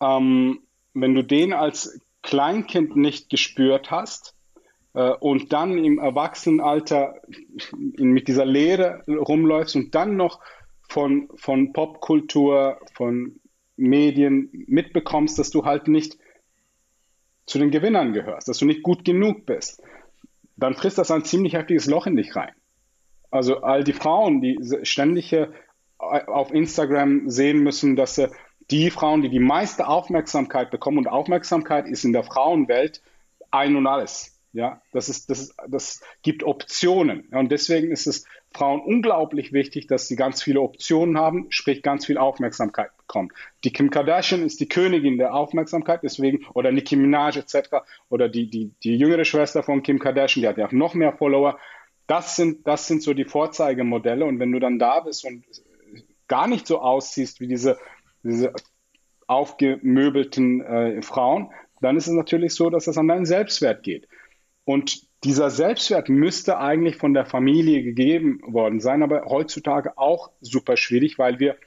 ähm, wenn du den als Kleinkind nicht gespürt hast äh, und dann im Erwachsenenalter mit dieser Lehre rumläufst und dann noch von, von Popkultur, von Medien mitbekommst, dass du halt nicht zu den Gewinnern gehörst, dass du nicht gut genug bist, dann frisst das ein ziemlich heftiges Loch in dich rein. Also all die Frauen, die ständig auf Instagram sehen müssen, dass die Frauen, die die meiste Aufmerksamkeit bekommen, und Aufmerksamkeit ist in der Frauenwelt ein und alles. Ja, das ist, das ist, das gibt Optionen. Und deswegen ist es Frauen unglaublich wichtig, dass sie ganz viele Optionen haben, sprich ganz viel Aufmerksamkeit bekommen. Die Kim Kardashian ist die Königin der Aufmerksamkeit, deswegen, oder Nicki Minaj etc. oder die, die, die jüngere Schwester von Kim Kardashian, die hat ja noch mehr Follower. Das sind, das sind so die Vorzeigemodelle. Und wenn du dann da bist und gar nicht so aussiehst wie diese, diese aufgemöbelten äh, Frauen, dann ist es natürlich so, dass es an deinen Selbstwert geht. Und dieser Selbstwert müsste eigentlich von der Familie gegeben worden sein, aber heutzutage auch super schwierig, weil wir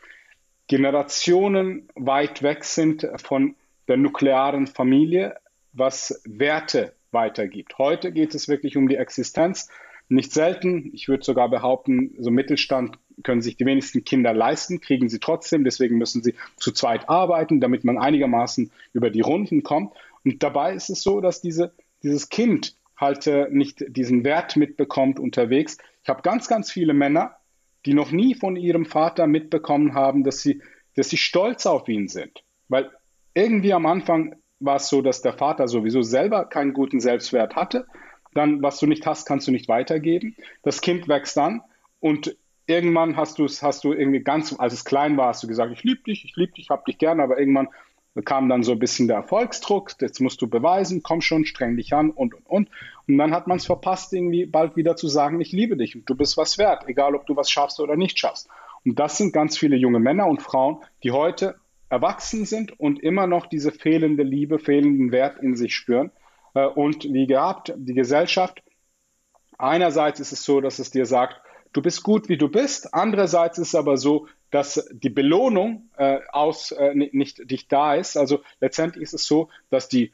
Generationen weit weg sind von der nuklearen Familie, was Werte weitergibt. Heute geht es wirklich um die Existenz nicht selten, ich würde sogar behaupten, so Mittelstand können sich die wenigsten Kinder leisten, kriegen sie trotzdem. Deswegen müssen sie zu zweit arbeiten, damit man einigermaßen über die Runden kommt. Und dabei ist es so, dass diese, dieses Kind halt äh, nicht diesen Wert mitbekommt unterwegs. Ich habe ganz, ganz viele Männer, die noch nie von ihrem Vater mitbekommen haben, dass sie, dass sie stolz auf ihn sind. Weil irgendwie am Anfang war es so, dass der Vater sowieso selber keinen guten Selbstwert hatte dann, was du nicht hast, kannst du nicht weitergeben. Das Kind wächst dann und irgendwann hast du es, hast du irgendwie ganz, als es klein war, hast du gesagt, ich liebe dich, ich liebe dich, hab dich gern, aber irgendwann kam dann so ein bisschen der Erfolgsdruck, jetzt musst du beweisen, komm schon, streng dich an und und und. Und dann hat man es verpasst, irgendwie bald wieder zu sagen, ich liebe dich und du bist was wert, egal ob du was schaffst oder nicht schaffst. Und das sind ganz viele junge Männer und Frauen, die heute erwachsen sind und immer noch diese fehlende Liebe, fehlenden Wert in sich spüren und wie gehabt, die Gesellschaft. Einerseits ist es so, dass es dir sagt, du bist gut, wie du bist. Andererseits ist es aber so, dass die Belohnung äh, aus, äh, nicht, nicht da ist. Also letztendlich ist es so, dass die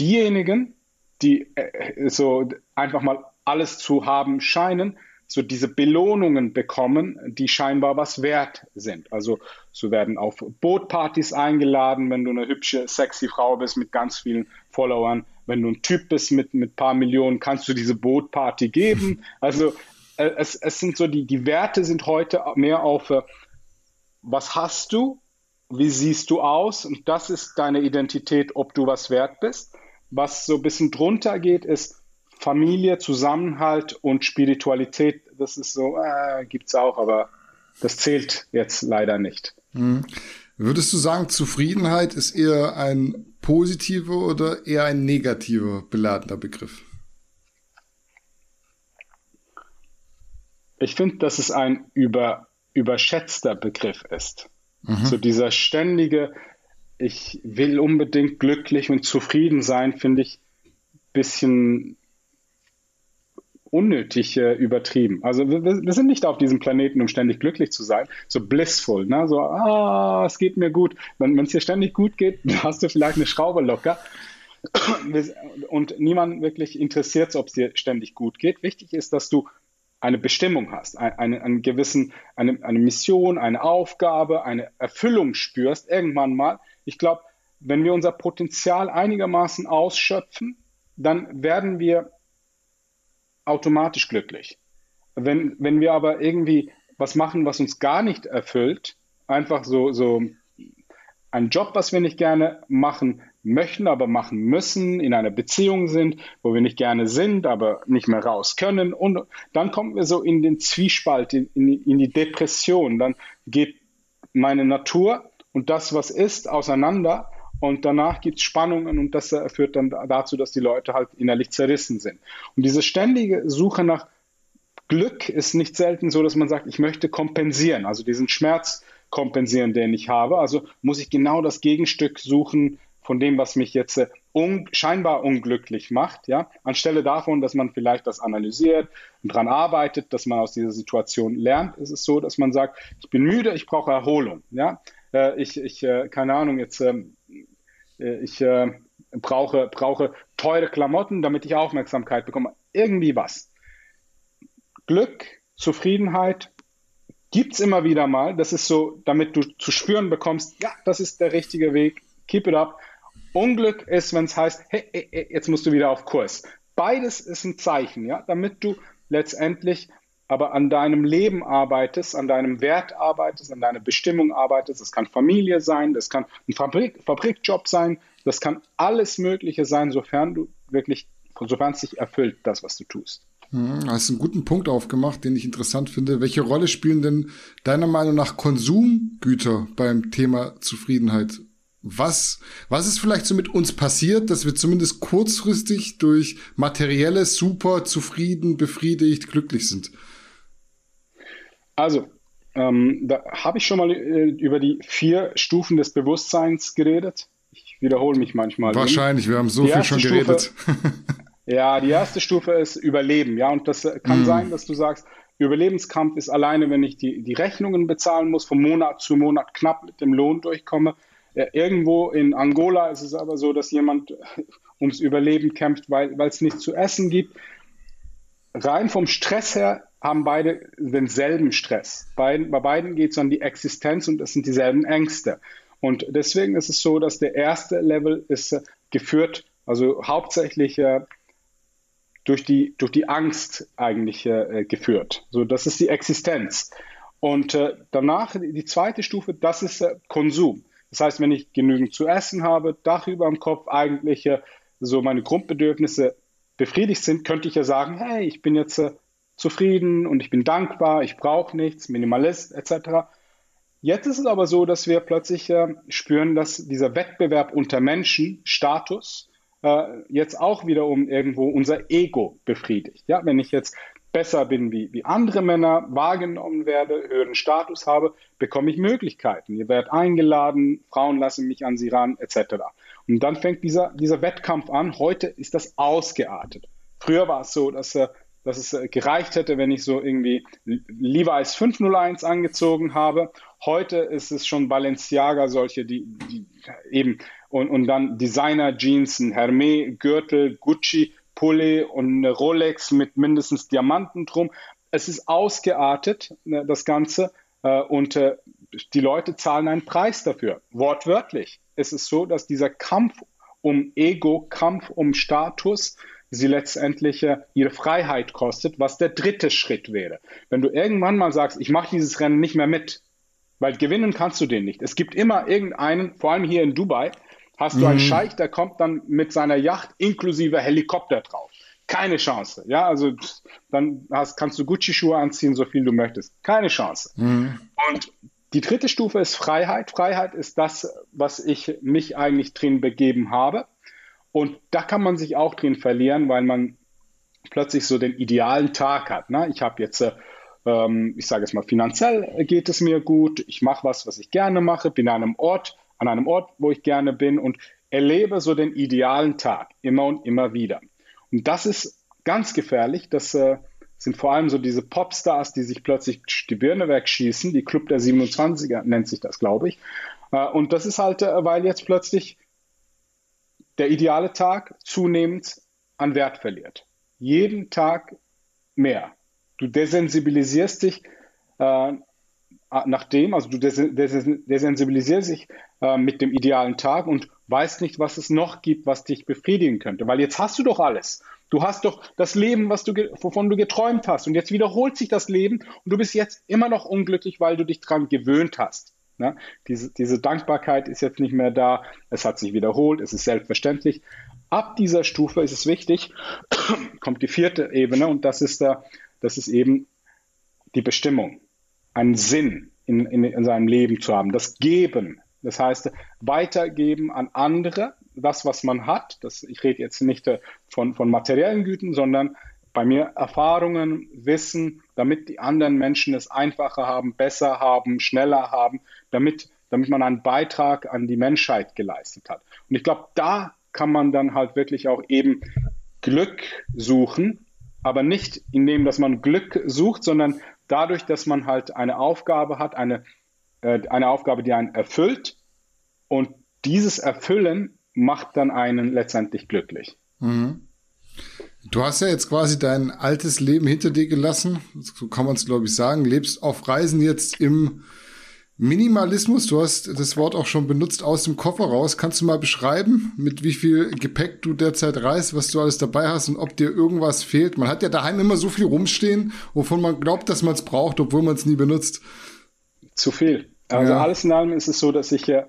diejenigen, die äh, so einfach mal alles zu haben scheinen, so diese Belohnungen bekommen, die scheinbar was wert sind. Also so werden auf Bootpartys eingeladen, wenn du eine hübsche, sexy Frau bist mit ganz vielen Followern. Wenn du ein Typ bist mit ein paar Millionen, kannst du diese Bootparty geben. Also äh, es, es sind so die, die Werte sind heute mehr auf, äh, was hast du, wie siehst du aus und das ist deine Identität, ob du was wert bist. Was so ein bisschen drunter geht, ist, Familie, Zusammenhalt und Spiritualität, das ist so, äh, gibt es auch, aber das zählt jetzt leider nicht.
Mhm. Würdest du sagen, Zufriedenheit ist eher ein positiver oder eher ein negativer beladener Begriff?
Ich finde, dass es ein über, überschätzter Begriff ist. Mhm. So dieser ständige, ich will unbedingt glücklich und zufrieden sein, finde ich ein bisschen unnötig äh, übertrieben. Also wir, wir, sind nicht auf diesem Planeten, um ständig glücklich zu sein, so blissful, ne? so, ah, es geht mir gut. Wenn es dir ständig gut geht, hast du vielleicht eine Schraube locker. Und niemand wirklich interessiert, ob es dir ständig gut geht. Wichtig ist, dass du eine Bestimmung hast, eine, einen gewissen, eine, eine Mission, eine Aufgabe, eine Erfüllung spürst, irgendwann mal. Ich glaube, wenn wir unser Potenzial einigermaßen ausschöpfen, dann werden wir automatisch glücklich. Wenn, wenn wir aber irgendwie was machen, was uns gar nicht erfüllt, einfach so, so ein Job, was wir nicht gerne machen möchten, aber machen müssen, in einer Beziehung sind, wo wir nicht gerne sind, aber nicht mehr raus können. Und dann kommen wir so in den Zwiespalt, in, in die Depression. Dann geht meine Natur und das, was ist, auseinander. Und danach gibt es Spannungen und das führt dann dazu, dass die Leute halt innerlich zerrissen sind. Und diese ständige Suche nach Glück ist nicht selten so, dass man sagt, ich möchte kompensieren, also diesen Schmerz kompensieren, den ich habe. Also muss ich genau das Gegenstück suchen von dem, was mich jetzt äh, un scheinbar unglücklich macht, ja, anstelle davon, dass man vielleicht das analysiert und daran arbeitet, dass man aus dieser Situation lernt, ist es so, dass man sagt, ich bin müde, ich brauche Erholung, ja, äh, ich, ich äh, keine Ahnung, jetzt ähm, äh, ich äh, brauche, brauche teure Klamotten, damit ich Aufmerksamkeit bekomme. Irgendwie was. Glück, Zufriedenheit gibt es immer wieder mal. Das ist so, damit du zu spüren bekommst, ja, das ist der richtige Weg. Keep it up. Unglück ist, wenn es heißt, hey, hey, jetzt musst du wieder auf Kurs. Beides ist ein Zeichen, ja, damit du letztendlich aber an deinem Leben arbeitest, an deinem Wert arbeitest, an deiner Bestimmung arbeitest. Das kann Familie sein, das kann ein Fabrik, Fabrikjob sein, das kann alles Mögliche sein, sofern du wirklich, sofern es sich erfüllt, das, was du tust.
Hm, hast einen guten Punkt aufgemacht, den ich interessant finde. Welche Rolle spielen denn deiner Meinung nach Konsumgüter beim Thema Zufriedenheit? Was, was ist vielleicht so mit uns passiert, dass wir zumindest kurzfristig durch materielles super zufrieden, befriedigt, glücklich sind?
Also, ähm, da habe ich schon mal äh, über die vier Stufen des Bewusstseins geredet. Ich wiederhole mich manchmal.
Wahrscheinlich, wir haben so viel schon Stufe, geredet.
ja, die erste Stufe ist Überleben. Ja, und das äh, kann mm. sein, dass du sagst, Überlebenskampf ist alleine, wenn ich die, die Rechnungen bezahlen muss, von Monat zu Monat knapp mit dem Lohn durchkomme. Ja, irgendwo in Angola ist es aber so, dass jemand ums Überleben kämpft, weil es nichts zu essen gibt. Rein vom Stress her haben beide denselben Stress. Beiden, bei beiden geht es um die Existenz und es sind dieselben Ängste. Und deswegen ist es so, dass der erste Level ist äh, geführt, also hauptsächlich äh, durch, die, durch die Angst eigentlich äh, geführt. So, das ist die Existenz. Und danach die zweite Stufe, das ist Konsum. Das heißt, wenn ich genügend zu essen habe, Dach über dem Kopf, eigentlich so meine Grundbedürfnisse befriedigt sind, könnte ich ja sagen, hey, ich bin jetzt zufrieden und ich bin dankbar, ich brauche nichts, Minimalist etc. Jetzt ist es aber so, dass wir plötzlich äh, spüren, dass dieser Wettbewerb unter Menschen, Status, äh, jetzt auch wiederum irgendwo unser Ego befriedigt. Ja, wenn ich jetzt besser bin wie, wie andere Männer, wahrgenommen werde, höheren Status habe, bekomme ich Möglichkeiten. Ihr werdet eingeladen, Frauen lassen mich an sie ran, etc. Und dann fängt dieser, dieser Wettkampf an. Heute ist das ausgeartet. Früher war es so, dass äh, dass es äh, gereicht hätte, wenn ich so irgendwie Levi's 501 angezogen habe. Heute ist es schon Balenciaga, solche, die, die eben und, und dann Designer-Jeans, ein Hermé-Gürtel, Gucci, Pulle und eine Rolex mit mindestens Diamanten drum. Es ist ausgeartet, ne, das Ganze, äh, und äh, die Leute zahlen einen Preis dafür. Wortwörtlich. Es ist so, dass dieser Kampf um Ego, Kampf um Status, sie letztendlich äh, ihre Freiheit kostet, was der dritte Schritt wäre. Wenn du irgendwann mal sagst, ich mache dieses Rennen nicht mehr mit, weil gewinnen kannst du den nicht. Es gibt immer irgendeinen, vor allem hier in Dubai, hast du einen mhm. Scheich, der kommt dann mit seiner Yacht inklusive Helikopter drauf. Keine Chance. Ja, also dann hast, kannst du Gucci-Schuhe anziehen, so viel du möchtest. Keine Chance. Mhm. Und die dritte Stufe ist Freiheit. Freiheit ist das, was ich mich eigentlich drin begeben habe. Und da kann man sich auch drin verlieren, weil man plötzlich so den idealen Tag hat. Ne? Ich habe jetzt, äh, ähm, ich sage es mal, finanziell geht es mir gut, ich mache was, was ich gerne mache, bin an einem Ort, an einem Ort, wo ich gerne bin und erlebe so den idealen Tag immer und immer wieder. Und das ist ganz gefährlich. Das äh, sind vor allem so diese Popstars, die sich plötzlich die Birne wegschießen. Die Club der 27er nennt sich das, glaube ich. Äh, und das ist halt, äh, weil jetzt plötzlich der ideale Tag zunehmend an Wert verliert. Jeden Tag mehr. Du desensibilisierst dich äh, nach dem, also du desensibilisierst dich äh, mit dem idealen Tag und weißt nicht, was es noch gibt, was dich befriedigen könnte. Weil jetzt hast du doch alles. Du hast doch das Leben, was du, wovon du geträumt hast. Und jetzt wiederholt sich das Leben und du bist jetzt immer noch unglücklich, weil du dich daran gewöhnt hast. Ne? Diese, diese Dankbarkeit ist jetzt nicht mehr da, es hat sich wiederholt, es ist selbstverständlich. Ab dieser Stufe ist es wichtig, kommt die vierte Ebene und das ist, da, das ist eben die Bestimmung, einen Sinn in, in, in seinem Leben zu haben, das Geben. Das heißt, weitergeben an andere, das, was man hat. Das, ich rede jetzt nicht von, von materiellen Güten, sondern bei mir Erfahrungen, Wissen, damit die anderen Menschen es einfacher haben, besser haben, schneller haben, damit, damit man einen Beitrag an die Menschheit geleistet hat. Und ich glaube, da kann man dann halt wirklich auch eben Glück suchen, aber nicht indem, dass man Glück sucht, sondern dadurch, dass man halt eine Aufgabe hat, eine, äh, eine Aufgabe, die einen erfüllt und dieses Erfüllen macht dann einen letztendlich glücklich. Mhm.
Du hast ja jetzt quasi dein altes Leben hinter dir gelassen, so kann man es glaube ich sagen, lebst auf Reisen jetzt im Minimalismus. Du hast das Wort auch schon benutzt aus dem Koffer raus. Kannst du mal beschreiben, mit wie viel Gepäck du derzeit reist, was du alles dabei hast und ob dir irgendwas fehlt? Man hat ja daheim immer so viel rumstehen, wovon man glaubt, dass man es braucht, obwohl man es nie benutzt.
Zu viel. Also ja. alles in allem ist es so, dass ich ja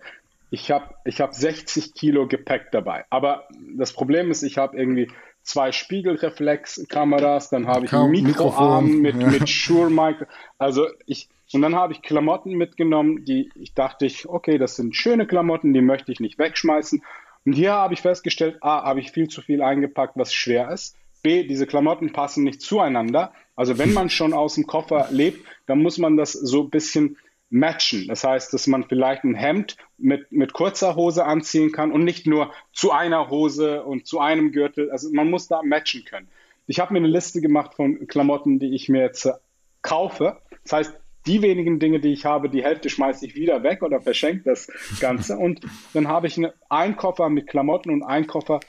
ich habe ich hab 60 Kilo Gepäck dabei. Aber das Problem ist, ich habe irgendwie zwei Spiegelreflexkameras, dann habe ich einen Mikroarm mit, ja. mit Shure Mic. Also ich, und dann habe ich Klamotten mitgenommen, die ich dachte ich, okay, das sind schöne Klamotten, die möchte ich nicht wegschmeißen. Und hier habe ich festgestellt, A, habe ich viel zu viel eingepackt, was schwer ist. B, diese Klamotten passen nicht zueinander. Also wenn man schon aus dem Koffer lebt, dann muss man das so ein bisschen matchen. Das heißt, dass man vielleicht ein Hemd mit, mit kurzer Hose anziehen kann und nicht nur zu einer Hose und zu einem Gürtel. Also man muss da matchen können. Ich habe mir eine Liste gemacht von Klamotten, die ich mir jetzt äh, kaufe. Das heißt, die wenigen Dinge, die ich habe, die Hälfte schmeiße ich wieder weg oder verschenke das Ganze. Und dann habe ich eine, einen Koffer mit Klamotten und einen Koffer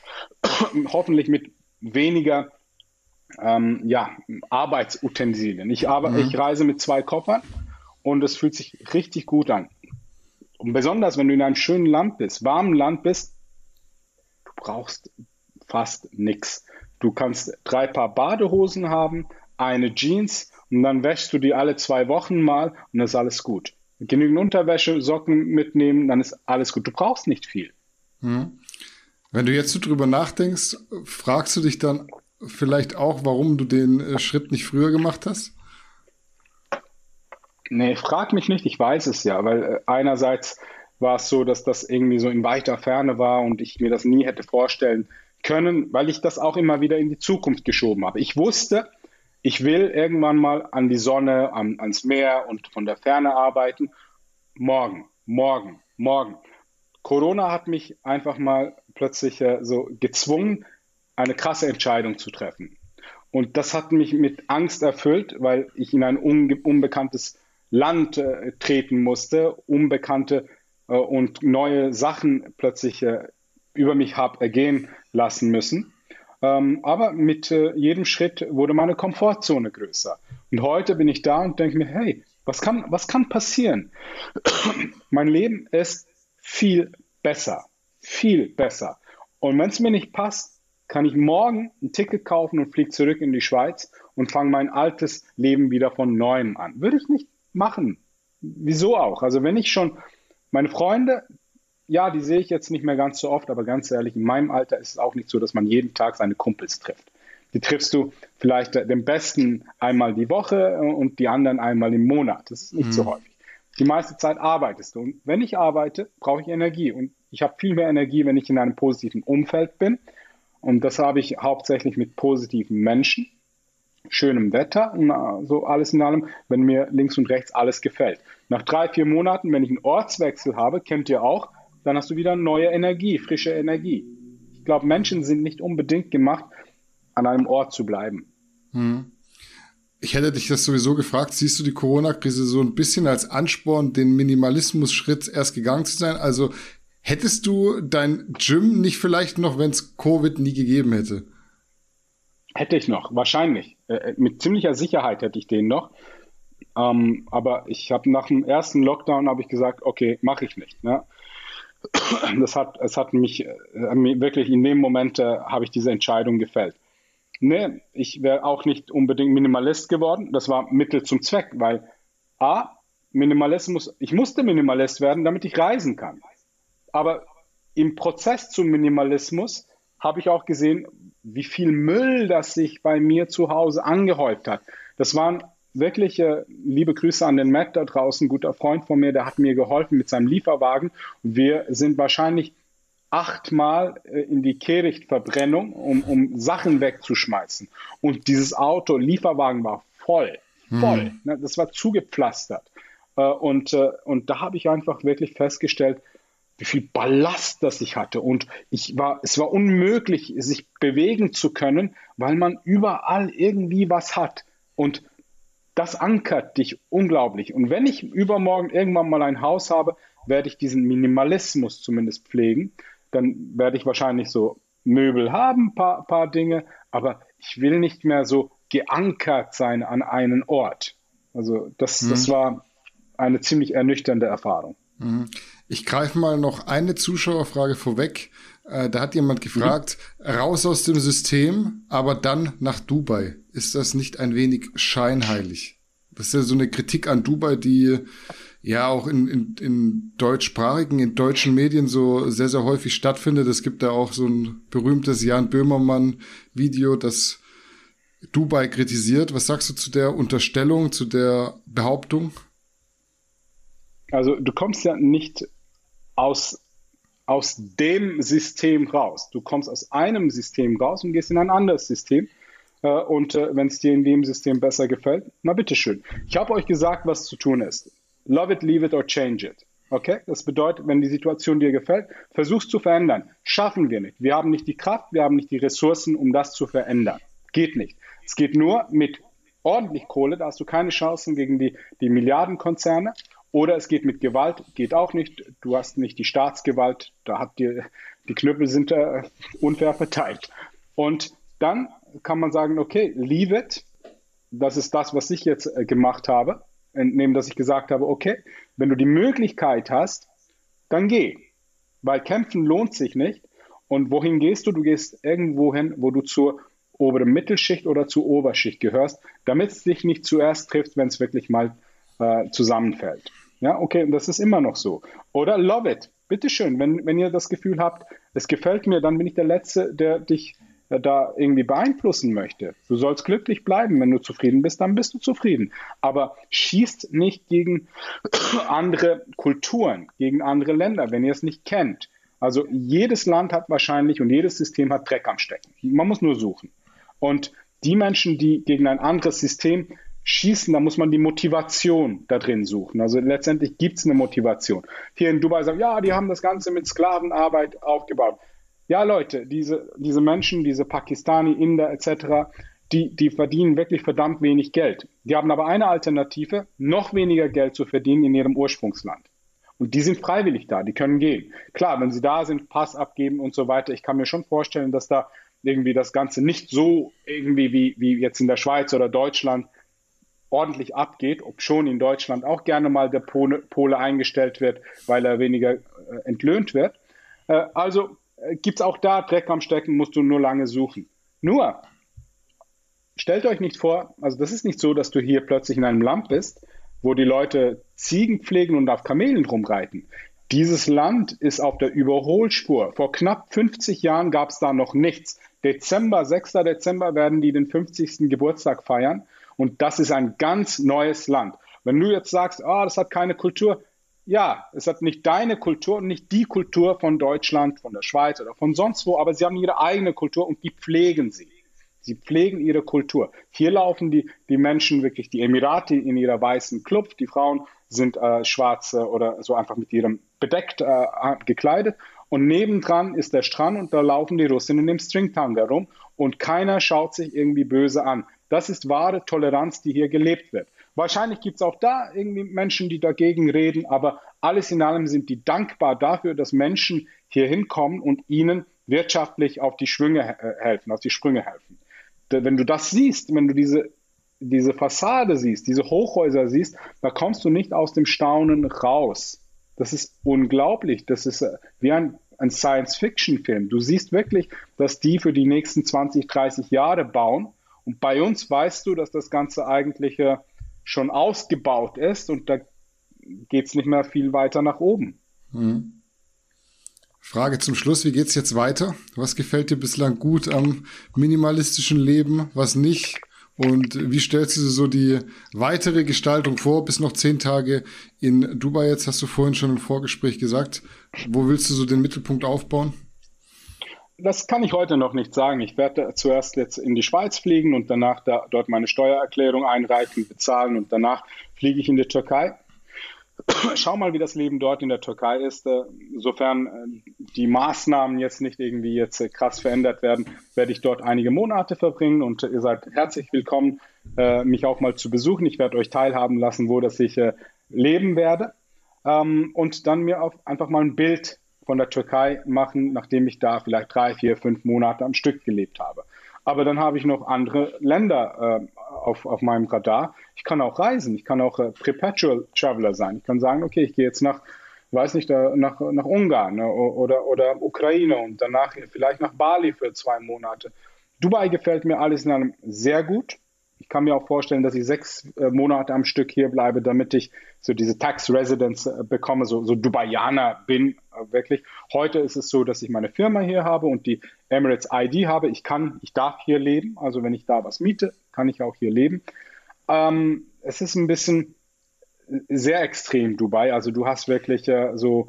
hoffentlich mit weniger ähm, ja, Arbeitsutensilien. Ich, mhm. ich reise mit zwei Koffern und es fühlt sich richtig gut an. Und besonders, wenn du in einem schönen Land bist, warmen Land bist, du brauchst fast nichts. Du kannst drei Paar Badehosen haben, eine Jeans und dann wäschst du die alle zwei Wochen mal und dann ist alles gut. Genügend Unterwäsche, Socken mitnehmen, dann ist alles gut. Du brauchst nicht viel. Hm.
Wenn du jetzt so drüber nachdenkst, fragst du dich dann vielleicht auch, warum du den äh, Schritt nicht früher gemacht hast?
Nee, frag mich nicht, ich weiß es ja, weil äh, einerseits war es so, dass das irgendwie so in weiter Ferne war und ich mir das nie hätte vorstellen können, weil ich das auch immer wieder in die Zukunft geschoben habe. Ich wusste, ich will irgendwann mal an die Sonne, an, ans Meer und von der Ferne arbeiten. Morgen, morgen, morgen. Corona hat mich einfach mal plötzlich äh, so gezwungen, eine krasse Entscheidung zu treffen. Und das hat mich mit Angst erfüllt, weil ich in ein unbekanntes Land äh, treten musste, unbekannte äh, und neue Sachen plötzlich äh, über mich habe ergehen lassen müssen. Ähm, aber mit äh, jedem Schritt wurde meine Komfortzone größer. Und heute bin ich da und denke mir, hey, was kann, was kann passieren? mein Leben ist viel besser, viel besser. Und wenn es mir nicht passt, kann ich morgen ein Ticket kaufen und fliege zurück in die Schweiz und fange mein altes Leben wieder von neuem an. Würde ich nicht machen. Wieso auch? Also wenn ich schon meine Freunde, ja, die sehe ich jetzt nicht mehr ganz so oft, aber ganz ehrlich, in meinem Alter ist es auch nicht so, dass man jeden Tag seine Kumpels trifft. Die triffst du vielleicht den besten einmal die Woche und die anderen einmal im Monat. Das ist nicht mhm. so häufig. Die meiste Zeit arbeitest du. Und wenn ich arbeite, brauche ich Energie. Und ich habe viel mehr Energie, wenn ich in einem positiven Umfeld bin. Und das habe ich hauptsächlich mit positiven Menschen, schönem Wetter und so alles in allem, wenn mir links und rechts alles gefällt. Nach drei, vier Monaten, wenn ich einen Ortswechsel habe, kennt ihr auch, dann hast du wieder neue Energie, frische Energie. Ich glaube, Menschen sind nicht unbedingt gemacht, an einem Ort zu bleiben. Hm.
Ich hätte dich das sowieso gefragt, siehst du die Corona-Krise so ein bisschen als Ansporn, den Minimalismus-Schritt erst gegangen zu sein? Also hättest du dein Gym nicht vielleicht noch, wenn es Covid nie gegeben hätte?
Hätte ich noch, wahrscheinlich. Äh, äh, mit ziemlicher Sicherheit hätte ich den noch. Ähm, aber ich habe nach dem ersten Lockdown habe ich gesagt, okay, mache ich nicht. Ne? Das hat, es hat mich äh, wirklich in dem Moment äh, habe ich diese Entscheidung gefällt. Nee, ich wäre auch nicht unbedingt Minimalist geworden. Das war Mittel zum Zweck, weil A, Minimalismus, ich musste Minimalist werden, damit ich reisen kann. Aber im Prozess zum Minimalismus habe ich auch gesehen, wie viel Müll das sich bei mir zu Hause angehäuft hat. Das waren wirklich äh, liebe Grüße an den Matt da draußen, guter Freund von mir, der hat mir geholfen mit seinem Lieferwagen. Wir sind wahrscheinlich achtmal äh, in die Kehrichtverbrennung, um, um Sachen wegzuschmeißen. Und dieses Auto, Lieferwagen war voll, voll. Mhm. Ne, das war zugepflastert. Äh, und, und da habe ich einfach wirklich festgestellt, wie viel Ballast das ich hatte. Und ich war, es war unmöglich, sich bewegen zu können, weil man überall irgendwie was hat. Und das ankert dich unglaublich. Und wenn ich übermorgen irgendwann mal ein Haus habe, werde ich diesen Minimalismus zumindest pflegen dann werde ich wahrscheinlich so Möbel haben, paar, paar Dinge, aber ich will nicht mehr so geankert sein an einen Ort. Also das, mhm. das war eine ziemlich ernüchternde Erfahrung.
Mhm. Ich greife mal noch eine Zuschauerfrage vorweg. Äh, da hat jemand gefragt, mhm. raus aus dem System, aber dann nach Dubai. Ist das nicht ein wenig scheinheilig? Das ist ja so eine Kritik an Dubai, die ja auch in, in, in deutschsprachigen, in deutschen Medien so sehr, sehr häufig stattfindet. Es gibt da auch so ein berühmtes Jan Böhmermann-Video, das Dubai kritisiert. Was sagst du zu der Unterstellung, zu der Behauptung?
Also du kommst ja nicht aus, aus dem System raus. Du kommst aus einem System raus und gehst in ein anderes System. Äh, und äh, wenn es dir in dem System besser gefällt, na bitteschön. Ich habe euch gesagt, was zu tun ist. Love it, leave it or change it. Okay? Das bedeutet, wenn die Situation dir gefällt, versuch's zu verändern. Schaffen wir nicht. Wir haben nicht die Kraft, wir haben nicht die Ressourcen, um das zu verändern. Geht nicht. Es geht nur mit ordentlich Kohle, da hast du keine Chancen gegen die, die Milliardenkonzerne. Oder es geht mit Gewalt, geht auch nicht. Du hast nicht die Staatsgewalt, da habt ihr, die Knüppel sind äh, unfair verteilt. Und dann kann man sagen, okay, leave it. Das ist das, was ich jetzt äh, gemacht habe entnehmen, dass ich gesagt habe, okay, wenn du die Möglichkeit hast, dann geh. Weil kämpfen lohnt sich nicht. Und wohin gehst du? Du gehst irgendwo hin, wo du zur oberen Mittelschicht oder zur Oberschicht gehörst, damit es dich nicht zuerst trifft, wenn es wirklich mal äh, zusammenfällt. Ja, okay, und das ist immer noch so. Oder love it. Bitteschön, wenn, wenn ihr das Gefühl habt, es gefällt mir, dann bin ich der Letzte, der dich äh, da irgendwie beeinflussen möchte. Du sollst glücklich bleiben. Wenn du zufrieden bist, dann bist du zufrieden. Aber schießt nicht gegen andere Kulturen, gegen andere Länder, wenn ihr es nicht kennt. Also jedes Land hat wahrscheinlich und jedes System hat Dreck am Stecken. Man muss nur suchen. Und die Menschen, die gegen ein anderes System schießen, da muss man die Motivation da drin suchen. Also letztendlich gibt es eine Motivation. Hier in Dubai sagen, ja, die haben das Ganze mit Sklavenarbeit aufgebaut ja, Leute, diese, diese Menschen, diese Pakistani, Inder etc., die, die verdienen wirklich verdammt wenig Geld. Die haben aber eine Alternative, noch weniger Geld zu verdienen in ihrem Ursprungsland. Und die sind freiwillig da, die können gehen. Klar, wenn sie da sind, Pass abgeben und so weiter. Ich kann mir schon vorstellen, dass da irgendwie das Ganze nicht so irgendwie wie, wie jetzt in der Schweiz oder Deutschland ordentlich abgeht, ob schon in Deutschland auch gerne mal der Pole, Pole eingestellt wird, weil er weniger äh, entlöhnt wird. Äh, also äh, gibt es auch da Dreck am Stecken, musst du nur lange suchen. Nur, stellt euch nicht vor, also das ist nicht so, dass du hier plötzlich in einem Land bist, wo die Leute Ziegen pflegen und auf Kamelen rumreiten. Dieses Land ist auf der Überholspur. Vor knapp 50 Jahren gab es da noch nichts. Dezember, 6. Dezember werden die den 50. Geburtstag feiern. Und das ist ein ganz neues Land. Wenn du jetzt sagst, oh, das hat keine Kultur, ja, es hat nicht deine Kultur und nicht die Kultur von Deutschland, von der Schweiz oder von sonst wo, aber sie haben ihre eigene Kultur und die pflegen sie. Sie pflegen ihre Kultur. Hier laufen die, die Menschen wirklich, die Emirati in ihrer weißen Club, die Frauen sind äh, schwarz oder so einfach mit ihrem bedeckt äh, gekleidet. Und nebendran ist der Strand und da laufen die Russinnen im Stringtanga rum und keiner schaut sich irgendwie böse an. Das ist wahre Toleranz, die hier gelebt wird. Wahrscheinlich gibt es auch da irgendwie Menschen, die dagegen reden, aber alles in allem sind die dankbar dafür, dass Menschen hier hinkommen und ihnen wirtschaftlich auf die Schwünge äh, helfen, auf die Sprünge helfen. Wenn du das siehst, wenn du diese, diese Fassade siehst, diese Hochhäuser siehst, da kommst du nicht aus dem Staunen raus. Das ist unglaublich. Das ist äh, wie ein, ein Science-Fiction-Film. Du siehst wirklich, dass die für die nächsten 20, 30 Jahre bauen und bei uns weißt du, dass das Ganze eigentlich äh, schon ausgebaut ist und da geht es nicht mehr viel weiter nach oben. Mhm.
Frage zum Schluss, wie geht es jetzt weiter? Was gefällt dir bislang gut am minimalistischen Leben, was nicht? Und wie stellst du dir so die weitere Gestaltung vor, bis noch zehn Tage in Dubai? Jetzt hast du vorhin schon im Vorgespräch gesagt. Wo willst du so den Mittelpunkt aufbauen?
Das kann ich heute noch nicht sagen. Ich werde zuerst jetzt in die Schweiz fliegen und danach da, dort meine Steuererklärung einreichen, bezahlen und danach fliege ich in die Türkei. Schau mal, wie das Leben dort in der Türkei ist. Äh, sofern äh, die Maßnahmen jetzt nicht irgendwie jetzt äh, krass verändert werden, werde ich dort einige Monate verbringen und ihr seid herzlich willkommen, mich auch mal zu besuchen. Ich werde euch teilhaben lassen, wo das ich leben werde ähm, und dann mir auch einfach mal ein Bild von der Türkei machen, nachdem ich da vielleicht drei, vier, fünf Monate am Stück gelebt habe. Aber dann habe ich noch andere Länder äh, auf, auf meinem Radar. Ich kann auch reisen, ich kann auch äh, Perpetual Traveler sein. Ich kann sagen, okay, ich gehe jetzt nach, weiß nicht, äh, nach, nach Ungarn ne, oder, oder Ukraine und danach vielleicht nach Bali für zwei Monate. Dubai gefällt mir alles in allem sehr gut. Ich kann mir auch vorstellen, dass ich sechs äh, Monate am Stück hier bleibe, damit ich so diese Tax Residence äh, bekomme, so, so Dubaianer bin, äh, wirklich. Heute ist es so, dass ich meine Firma hier habe und die Emirates ID habe. Ich kann, ich darf hier leben. Also wenn ich da was miete, kann ich auch hier leben. Ähm, es ist ein bisschen sehr extrem Dubai. Also du hast wirklich äh, so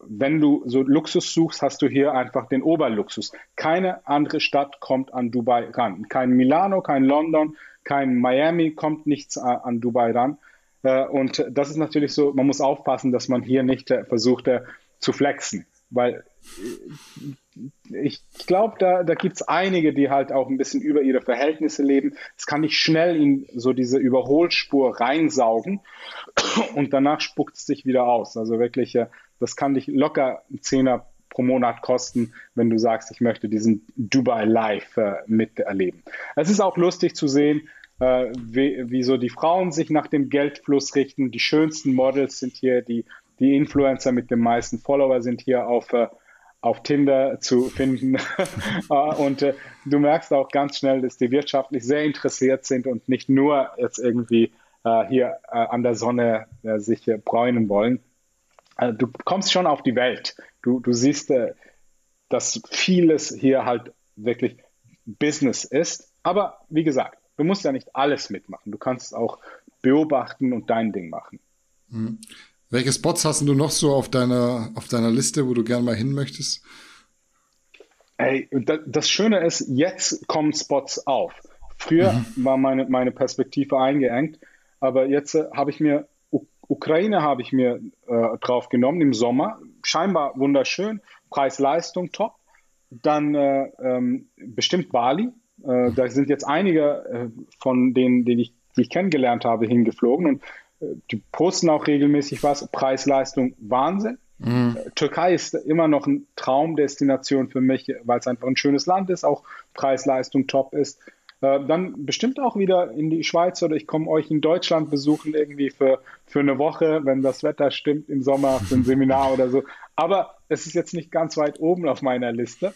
wenn du so Luxus suchst, hast du hier einfach den Oberluxus. Keine andere Stadt kommt an Dubai ran. Kein Milano, kein London, kein Miami kommt nichts an Dubai ran. Äh, und das ist natürlich so, man muss aufpassen, dass man hier nicht äh, versucht äh, zu flexen, weil ich glaube, da, da gibt es einige, die halt auch ein bisschen über ihre Verhältnisse leben. Es kann nicht schnell in so diese Überholspur reinsaugen und danach spuckt es sich wieder aus. Also wirklich, das kann dich locker einen Zehner pro Monat kosten, wenn du sagst, ich möchte diesen Dubai Live äh, miterleben. Es ist auch lustig zu sehen, äh, wie, wie so die Frauen sich nach dem Geldfluss richten. Die schönsten Models sind hier, die, die Influencer mit den meisten Follower sind hier auf, äh, auf Tinder zu finden. Äh, und äh, du merkst auch ganz schnell, dass die wirtschaftlich sehr interessiert sind und nicht nur jetzt irgendwie äh, hier an der Sonne sich bräunen wollen. Also du kommst schon auf die Welt. Du, du siehst, äh, dass vieles hier halt wirklich Business ist. Aber wie gesagt, du musst ja nicht alles mitmachen. Du kannst auch beobachten und dein Ding machen.
Hm. Welche Spots hast du noch so auf deiner, auf deiner Liste, wo du gerne mal hin möchtest?
Ey, das Schöne ist, jetzt kommen Spots auf. Früher mhm. war meine, meine Perspektive eingeengt, aber jetzt äh, habe ich mir Ukraine habe ich mir äh, drauf genommen im Sommer. Scheinbar wunderschön. Preis-Leistung top. Dann äh, ähm, bestimmt Bali. Äh, da sind jetzt einige äh, von denen, die ich, die ich kennengelernt habe, hingeflogen. Und die posten auch regelmäßig was. Preis-Leistung, Wahnsinn. Mhm. Türkei ist immer noch eine Traumdestination für mich, weil es einfach ein schönes Land ist, auch Preis-Leistung top ist. Äh, dann bestimmt auch wieder in die Schweiz oder ich komme euch in Deutschland besuchen, irgendwie für, für eine Woche, wenn das Wetter stimmt im Sommer, für ein Seminar oder so. Aber es ist jetzt nicht ganz weit oben auf meiner Liste.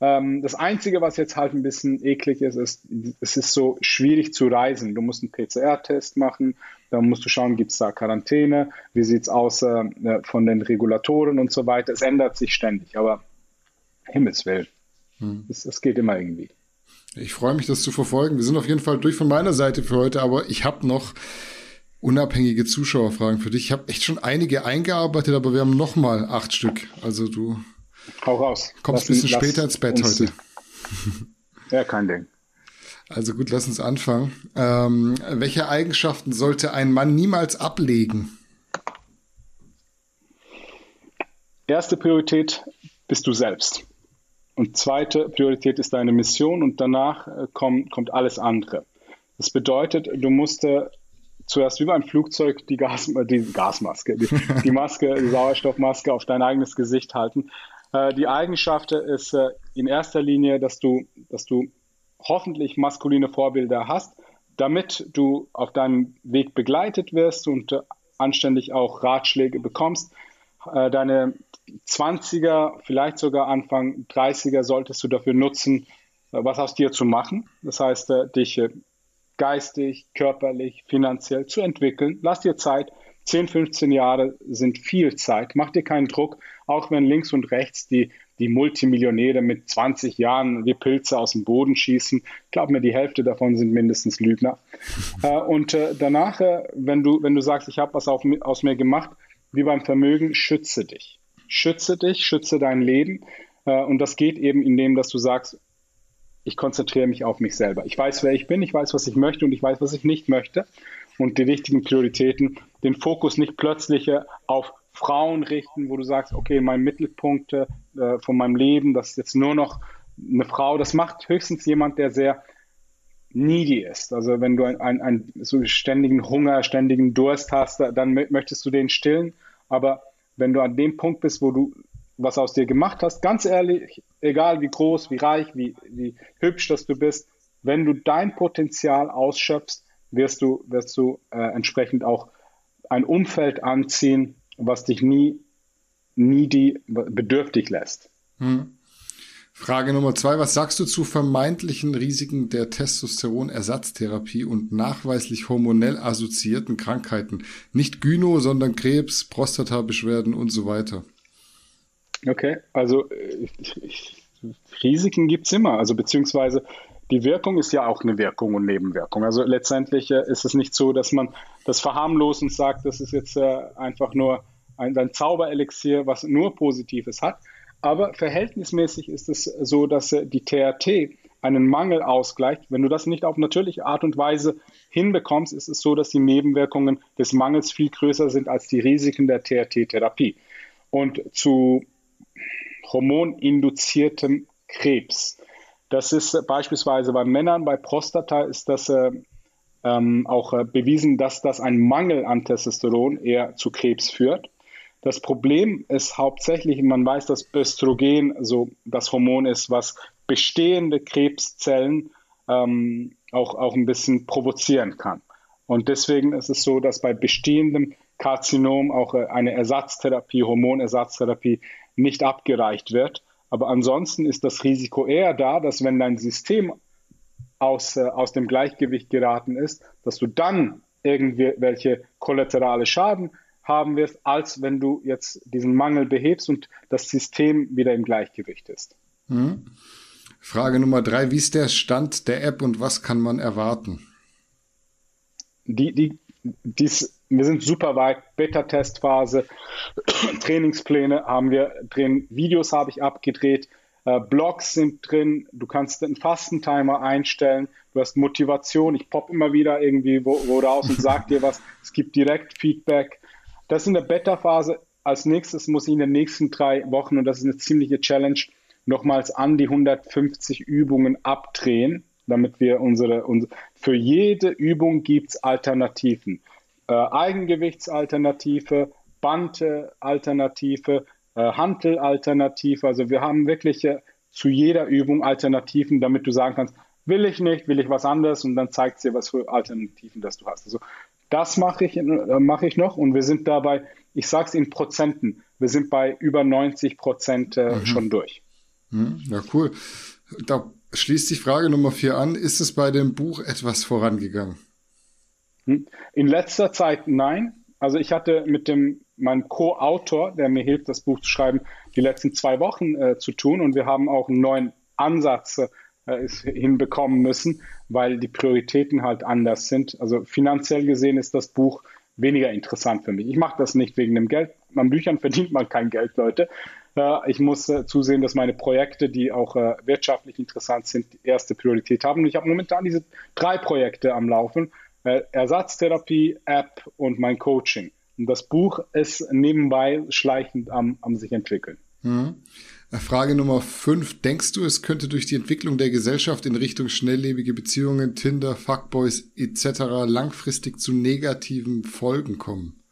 Ähm, das Einzige, was jetzt halt ein bisschen eklig ist, ist, es ist so schwierig zu reisen. Du musst einen PCR-Test machen, dann musst du schauen, gibt es da Quarantäne, wie sieht es aus äh, von den Regulatoren und so weiter. Es ändert sich ständig, aber Himmelswillen, hm. es, es geht immer irgendwie.
Ich freue mich, das zu verfolgen. Wir sind auf jeden Fall durch von meiner Seite für heute, aber ich habe noch unabhängige Zuschauerfragen für dich. Ich habe echt schon einige eingearbeitet, aber wir haben noch mal acht Stück. Also du
Hau raus.
Kommst ein bisschen später ins Bett heute.
Ja, kein Ding.
Also gut, lass uns anfangen. Ähm, welche Eigenschaften sollte ein Mann niemals ablegen?
Erste Priorität bist du selbst. Und zweite Priorität ist deine Mission und danach äh, kommt, kommt alles andere. Das bedeutet, du musst äh, zuerst wie beim Flugzeug die, Gas, die Gasmaske, die, die Maske, die Sauerstoffmaske auf dein eigenes Gesicht halten. Äh, die Eigenschaft ist äh, in erster Linie, dass du, dass du hoffentlich maskuline Vorbilder hast, damit du auf deinem Weg begleitet wirst und äh, anständig auch Ratschläge bekommst. Deine 20er, vielleicht sogar Anfang 30er solltest du dafür nutzen, was aus dir zu machen. Das heißt, dich geistig, körperlich, finanziell zu entwickeln. Lass dir Zeit. 10, 15 Jahre sind viel Zeit. Mach dir keinen Druck auch wenn links und rechts die, die Multimillionäre mit 20 Jahren wie Pilze aus dem Boden schießen. Glaub mir, die Hälfte davon sind mindestens Lügner. äh, und äh, danach, äh, wenn, du, wenn du sagst, ich habe was auf, aus mir gemacht, wie beim Vermögen, schütze dich. Schütze dich, schütze dein Leben. Äh, und das geht eben, indem dass du sagst, ich konzentriere mich auf mich selber. Ich weiß, wer ich bin, ich weiß, was ich möchte und ich weiß, was ich nicht möchte. Und die richtigen Prioritäten, den Fokus nicht plötzlich auf Frauen richten, wo du sagst, okay, mein Mittelpunkt äh, von meinem Leben, das ist jetzt nur noch eine Frau. Das macht höchstens jemand, der sehr needy ist. Also wenn du einen ein, so ständigen Hunger, ständigen Durst hast, dann möchtest du den stillen. Aber wenn du an dem Punkt bist, wo du was aus dir gemacht hast, ganz ehrlich, egal wie groß, wie reich, wie, wie hübsch dass du bist, wenn du dein Potenzial ausschöpfst, wirst du, wirst du äh, entsprechend auch ein Umfeld anziehen, was dich nie, nie die bedürftig lässt. Hm.
Frage Nummer zwei. Was sagst du zu vermeintlichen Risiken der Testosteronersatztherapie und nachweislich hormonell assoziierten Krankheiten? Nicht Gyno, sondern Krebs, Prostatabeschwerden und so weiter.
Okay, also Risiken gibt es immer. Also beziehungsweise die Wirkung ist ja auch eine Wirkung und Nebenwirkung. Also letztendlich äh, ist es nicht so, dass man das verharmlost und sagt, das ist jetzt äh, einfach nur ein, ein Zauberelixier, was nur Positives hat. Aber verhältnismäßig ist es so, dass äh, die TRT einen Mangel ausgleicht. Wenn du das nicht auf natürliche Art und Weise hinbekommst, ist es so, dass die Nebenwirkungen des Mangels viel größer sind als die Risiken der TRT-Therapie. Und zu hormoninduziertem Krebs. Das ist beispielsweise bei Männern, bei Prostata ist das äh, ähm, auch äh, bewiesen, dass das ein Mangel an Testosteron eher zu Krebs führt. Das Problem ist hauptsächlich, man weiß, dass Östrogen so das Hormon ist, was bestehende Krebszellen ähm, auch, auch ein bisschen provozieren kann. Und deswegen ist es so, dass bei bestehendem Karzinom auch äh, eine Ersatztherapie, Hormonersatztherapie nicht abgereicht wird. Aber ansonsten ist das Risiko eher da, dass wenn dein System aus, äh, aus dem Gleichgewicht geraten ist, dass du dann irgendwelche kollaterale Schaden haben wirst, als wenn du jetzt diesen Mangel behebst und das System wieder im Gleichgewicht ist.
Mhm. Frage Nummer drei, wie ist der Stand der App und was kann man erwarten?
Die, die, dies, wir sind super weit, Beta-Testphase, Trainingspläne haben wir drin, Videos habe ich abgedreht, äh, Blogs sind drin, du kannst einen Fastentimer einstellen, du hast Motivation, ich pop immer wieder irgendwie wo, wo raus und sag dir was, es gibt direkt Feedback, das ist in der Beta-Phase. Als nächstes muss ich in den nächsten drei Wochen, und das ist eine ziemliche Challenge, nochmals an die 150 Übungen abdrehen, damit wir unsere, unsere für jede Übung gibt es Alternativen. Äh, Eigengewichtsalternative, Bande-Alternative, äh, Hantel-Alternative. Also wir haben wirklich äh, zu jeder Übung Alternativen, damit du sagen kannst, will ich nicht, will ich was anderes und dann zeigt sie, was für Alternativen das du hast. Also das mache ich, äh, mache ich noch und wir sind dabei, ich sage es in Prozenten, wir sind bei über 90 Prozent äh, mhm. schon durch.
Mhm. Ja, cool. Da schließt sich Frage Nummer vier an. Ist es bei dem Buch etwas vorangegangen?
Hm. In letzter Zeit nein. Also ich hatte mit dem meinem Co-Autor, der mir hilft, das Buch zu schreiben, die letzten zwei Wochen äh, zu tun und wir haben auch einen neuen Ansatz äh, hinbekommen müssen, weil die Prioritäten halt anders sind. Also finanziell gesehen ist das Buch weniger interessant für mich. Ich mache das nicht wegen dem Geld. An Büchern verdient man kein Geld, Leute. Äh, ich muss äh, zusehen, dass meine Projekte, die auch äh, wirtschaftlich interessant sind, die erste Priorität haben. Und ich habe momentan diese drei Projekte am Laufen. Ersatztherapie, App und mein Coaching. Und das Buch ist nebenbei schleichend am, am sich entwickeln.
Mhm. Frage Nummer 5. Denkst du, es könnte durch die Entwicklung der Gesellschaft in Richtung schnelllebige Beziehungen, Tinder, Fuckboys etc. langfristig zu negativen Folgen kommen?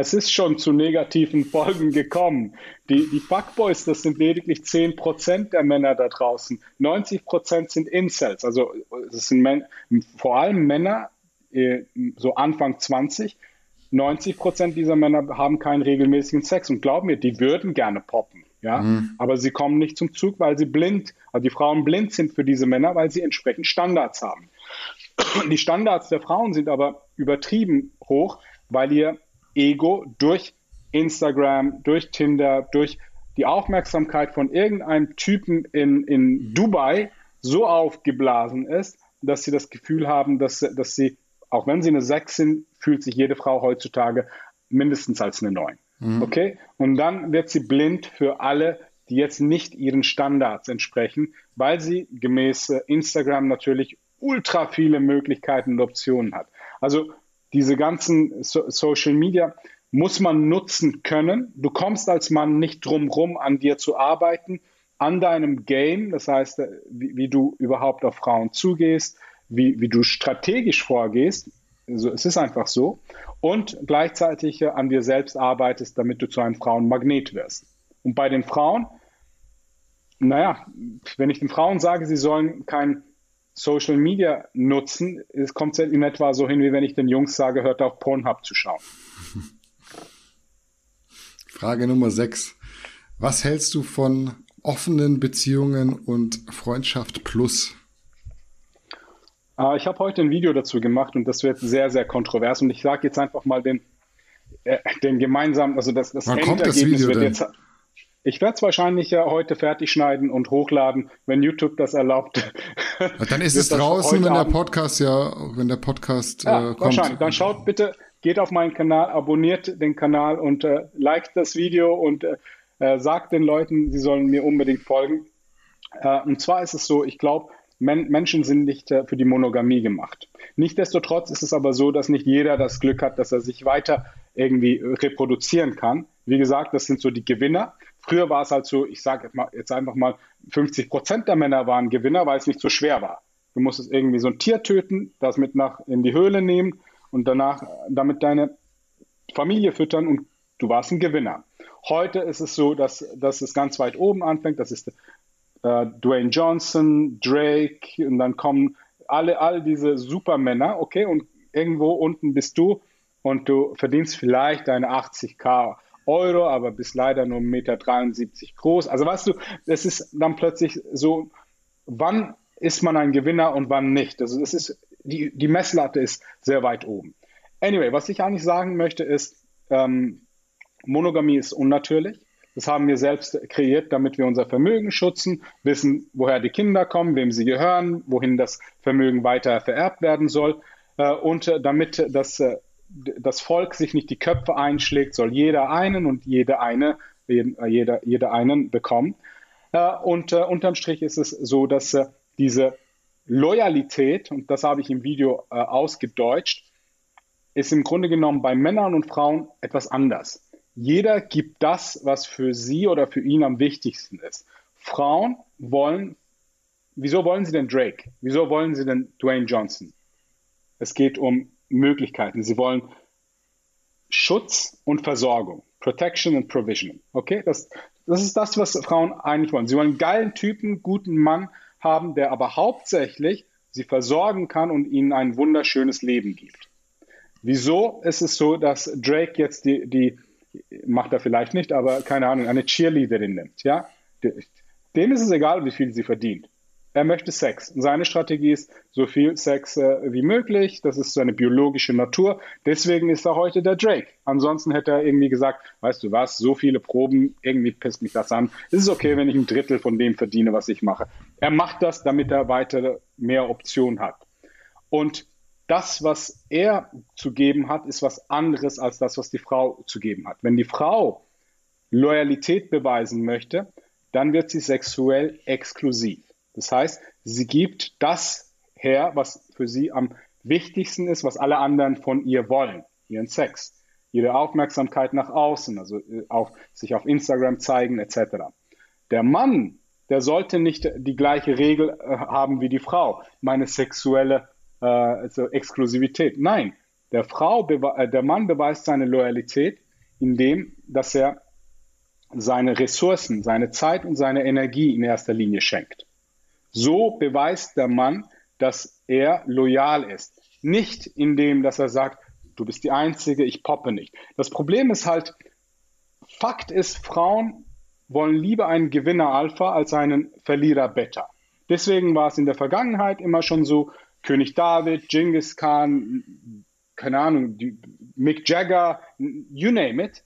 Es ist schon zu negativen Folgen gekommen. Die, die Fuckboys, das sind lediglich 10% der Männer da draußen. 90% sind Incels. Also es sind Men vor allem Männer, äh, so Anfang 20. 90% dieser Männer haben keinen regelmäßigen Sex. Und glaub mir, die würden gerne poppen. Ja? Mhm. Aber sie kommen nicht zum Zug, weil sie blind, also die Frauen blind sind für diese Männer, weil sie entsprechend Standards haben. Die Standards der Frauen sind aber übertrieben hoch, weil ihr Ego durch Instagram, durch Tinder, durch die Aufmerksamkeit von irgendeinem Typen in, in Dubai so aufgeblasen ist, dass sie das Gefühl haben, dass, dass sie, auch wenn sie eine 6 sind, fühlt sich jede Frau heutzutage mindestens als eine 9. Mhm. Okay? Und dann wird sie blind für alle, die jetzt nicht ihren Standards entsprechen, weil sie gemäß Instagram natürlich ultra viele Möglichkeiten und Optionen hat. Also diese ganzen so Social Media muss man nutzen können. Du kommst als Mann nicht drum rum, an dir zu arbeiten, an deinem Game, das heißt, äh, wie, wie du überhaupt auf Frauen zugehst, wie, wie du strategisch vorgehst. Also es ist einfach so. Und gleichzeitig äh, an dir selbst arbeitest, damit du zu einem Frauenmagnet wirst. Und bei den Frauen, naja, wenn ich den Frauen sage, sie sollen kein Social Media nutzen, es kommt in etwa so hin, wie wenn ich den Jungs sage, hört auf Pornhub zu schauen.
Frage Nummer 6. Was hältst du von offenen Beziehungen und Freundschaft plus?
Äh, ich habe heute ein Video dazu gemacht und das wird sehr, sehr kontrovers. Und ich sage jetzt einfach mal den, äh, den gemeinsamen, also das, das
Wann kommt das Video wird denn? jetzt
ich werde es wahrscheinlich ja heute fertig schneiden und hochladen, wenn YouTube das erlaubt.
Dann ist es draußen, wenn der Podcast ja, wenn der Podcast ja, äh, kommt.
Wahrscheinlich. Dann schaut bitte, geht auf meinen Kanal, abonniert den Kanal und äh, liked das Video und äh, äh sagt den Leuten, sie sollen mir unbedingt folgen. Äh, und zwar ist es so, ich glaube, Men Menschen sind nicht äh, für die Monogamie gemacht. Nichtsdestotrotz ist es aber so, dass nicht jeder das Glück hat, dass er sich weiter irgendwie reproduzieren kann. Wie gesagt, das sind so die Gewinner. Früher war es halt so, ich sage jetzt einfach mal, 50 Prozent der Männer waren Gewinner, weil es nicht so schwer war. Du musstest irgendwie so ein Tier töten, das mit nach in die Höhle nehmen und danach damit deine Familie füttern und du warst ein Gewinner. Heute ist es so, dass, dass es ganz weit oben anfängt. Das ist äh, Dwayne Johnson, Drake und dann kommen alle, all diese Supermänner, okay, und irgendwo unten bist du und du verdienst vielleicht deine 80k Euro, aber bist leider nur 1,73 Meter groß. Also weißt du, es ist dann plötzlich so, wann ist man ein Gewinner und wann nicht. Also das ist, die, die Messlatte ist sehr weit oben. Anyway, was ich eigentlich sagen möchte ist, ähm, Monogamie ist unnatürlich. Das haben wir selbst kreiert, damit wir unser Vermögen schützen, wissen, woher die Kinder kommen, wem sie gehören, wohin das Vermögen weiter vererbt werden soll. Äh, und äh, damit das äh, das Volk sich nicht die Köpfe einschlägt, soll jeder einen und jede eine, jeder, jeder einen bekommen. Äh, und äh, unterm Strich ist es so, dass äh, diese Loyalität, und das habe ich im Video äh, ausgedeutscht, ist im Grunde genommen bei Männern und Frauen etwas anders. Jeder gibt das, was für sie oder für ihn am wichtigsten ist. Frauen wollen, wieso wollen sie denn Drake? Wieso wollen sie denn Dwayne Johnson? Es geht um Möglichkeiten. Sie wollen Schutz und Versorgung. Protection and Provisioning. Okay, das, das ist das, was Frauen eigentlich wollen. Sie wollen einen geilen Typen, guten Mann haben, der aber hauptsächlich sie versorgen kann und ihnen ein wunderschönes Leben gibt. Wieso ist es so, dass Drake jetzt die, die macht er vielleicht nicht, aber keine Ahnung, eine Cheerleaderin nimmt, ja? Dem ist es egal, wie viel sie verdient. Er möchte Sex. Seine Strategie ist, so viel Sex äh, wie möglich. Das ist seine biologische Natur. Deswegen ist er heute der Drake. Ansonsten hätte er irgendwie gesagt, weißt du was, so viele Proben, irgendwie pisst mich das an. Es ist okay, wenn ich ein Drittel von dem verdiene, was ich mache. Er macht das, damit er weiter mehr Optionen hat. Und das, was er zu geben hat, ist was anderes als das, was die Frau zu geben hat. Wenn die Frau Loyalität beweisen möchte, dann wird sie sexuell exklusiv. Das heißt, sie gibt das her, was für sie am wichtigsten ist, was alle anderen von ihr wollen, ihren Sex, ihre Aufmerksamkeit nach außen, also äh, auch sich auf Instagram zeigen etc. Der Mann, der sollte nicht die gleiche Regel äh, haben wie die Frau, meine sexuelle äh, also Exklusivität. Nein, der, Frau äh, der Mann beweist seine Loyalität, indem dass er seine Ressourcen, seine Zeit und seine Energie in erster Linie schenkt. So beweist der Mann, dass er loyal ist. Nicht indem, dass er sagt, du bist die Einzige, ich poppe nicht. Das Problem ist halt, Fakt ist, Frauen wollen lieber einen Gewinner Alpha als einen Verlierer Beta. Deswegen war es in der Vergangenheit immer schon so, König David, Genghis Khan, keine Ahnung, Mick Jagger, you name it,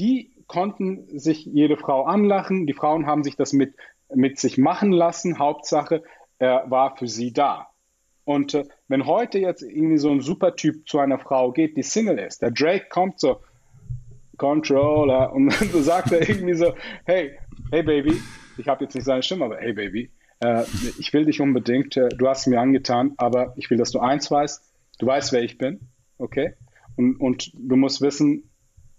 die konnten sich jede Frau anlachen. Die Frauen haben sich das mit mit sich machen lassen. Hauptsache, er war für sie da. Und äh, wenn heute jetzt irgendwie so ein Supertyp zu einer Frau geht, die Single ist, der Drake kommt so, Controller, und so sagt er irgendwie so, hey, hey Baby, ich habe jetzt nicht seine Stimme, aber hey Baby, äh, ich will dich unbedingt, äh, du hast mir angetan, aber ich will, dass du eins weißt, du weißt, wer ich bin, okay? Und, und du musst wissen,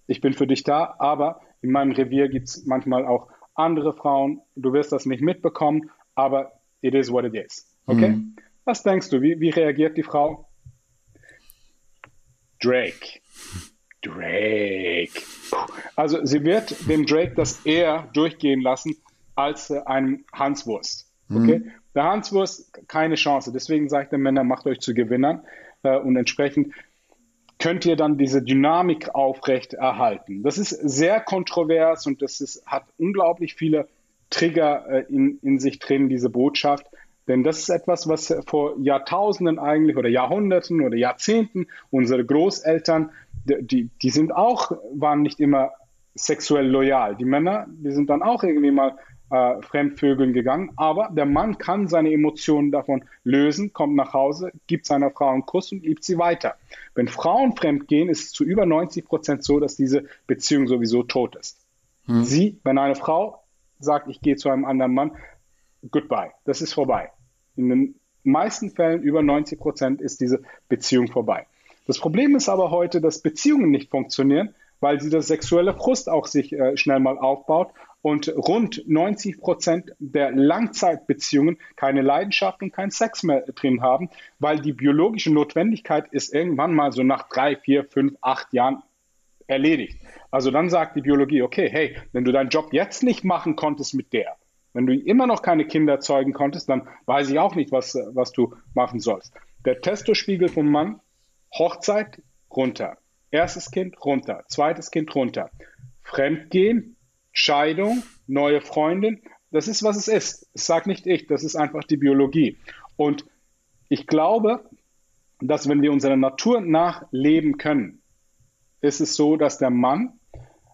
ich bin für dich da, aber in meinem Revier gibt es manchmal auch andere Frauen, du wirst das nicht mitbekommen, aber it is what it is. Okay? Mhm. Was denkst du, wie, wie reagiert die Frau? Drake. Drake. Also sie wird dem Drake das eher durchgehen lassen als äh, einem Hanswurst. Okay? Mhm. Der Hanswurst, keine Chance. Deswegen sagt der Männer, macht euch zu Gewinnern. Äh, und entsprechend könnt ihr dann diese Dynamik aufrecht erhalten. Das ist sehr kontrovers und das ist, hat unglaublich viele Trigger äh, in, in sich drin, diese Botschaft. Denn das ist etwas, was vor Jahrtausenden eigentlich oder Jahrhunderten oder Jahrzehnten unsere Großeltern, die, die sind auch, waren nicht immer sexuell loyal. Die Männer, die sind dann auch irgendwie mal äh, Fremdvögeln gegangen. Aber der Mann kann seine Emotionen davon lösen, kommt nach Hause, gibt seiner Frau einen Kuss und liebt sie weiter. Wenn Frauen fremdgehen, ist es zu über 90 Prozent so, dass diese Beziehung sowieso tot ist. Hm. Sie, wenn eine Frau sagt, ich gehe zu einem anderen Mann, goodbye, das ist vorbei. In den meisten Fällen, über 90 Prozent, ist diese Beziehung vorbei. Das Problem ist aber heute, dass Beziehungen nicht funktionieren, weil sie das sexuelle Frust auch sich äh, schnell mal aufbaut und rund 90 Prozent der Langzeitbeziehungen keine Leidenschaft und keinen Sex mehr drin haben, weil die biologische Notwendigkeit ist irgendwann mal so nach drei, vier, fünf, acht Jahren erledigt. Also dann sagt die Biologie, okay, hey, wenn du deinen Job jetzt nicht machen konntest mit der, wenn du immer noch keine Kinder zeugen konntest, dann weiß ich auch nicht, was, was du machen sollst. Der Testospiegel vom Mann, Hochzeit runter, erstes Kind runter, zweites Kind runter, Fremdgehen Scheidung, neue Freundin, das ist, was es ist. Das sagt nicht ich, das ist einfach die Biologie. Und ich glaube, dass wenn wir unserer Natur nachleben können, ist es so, dass der Mann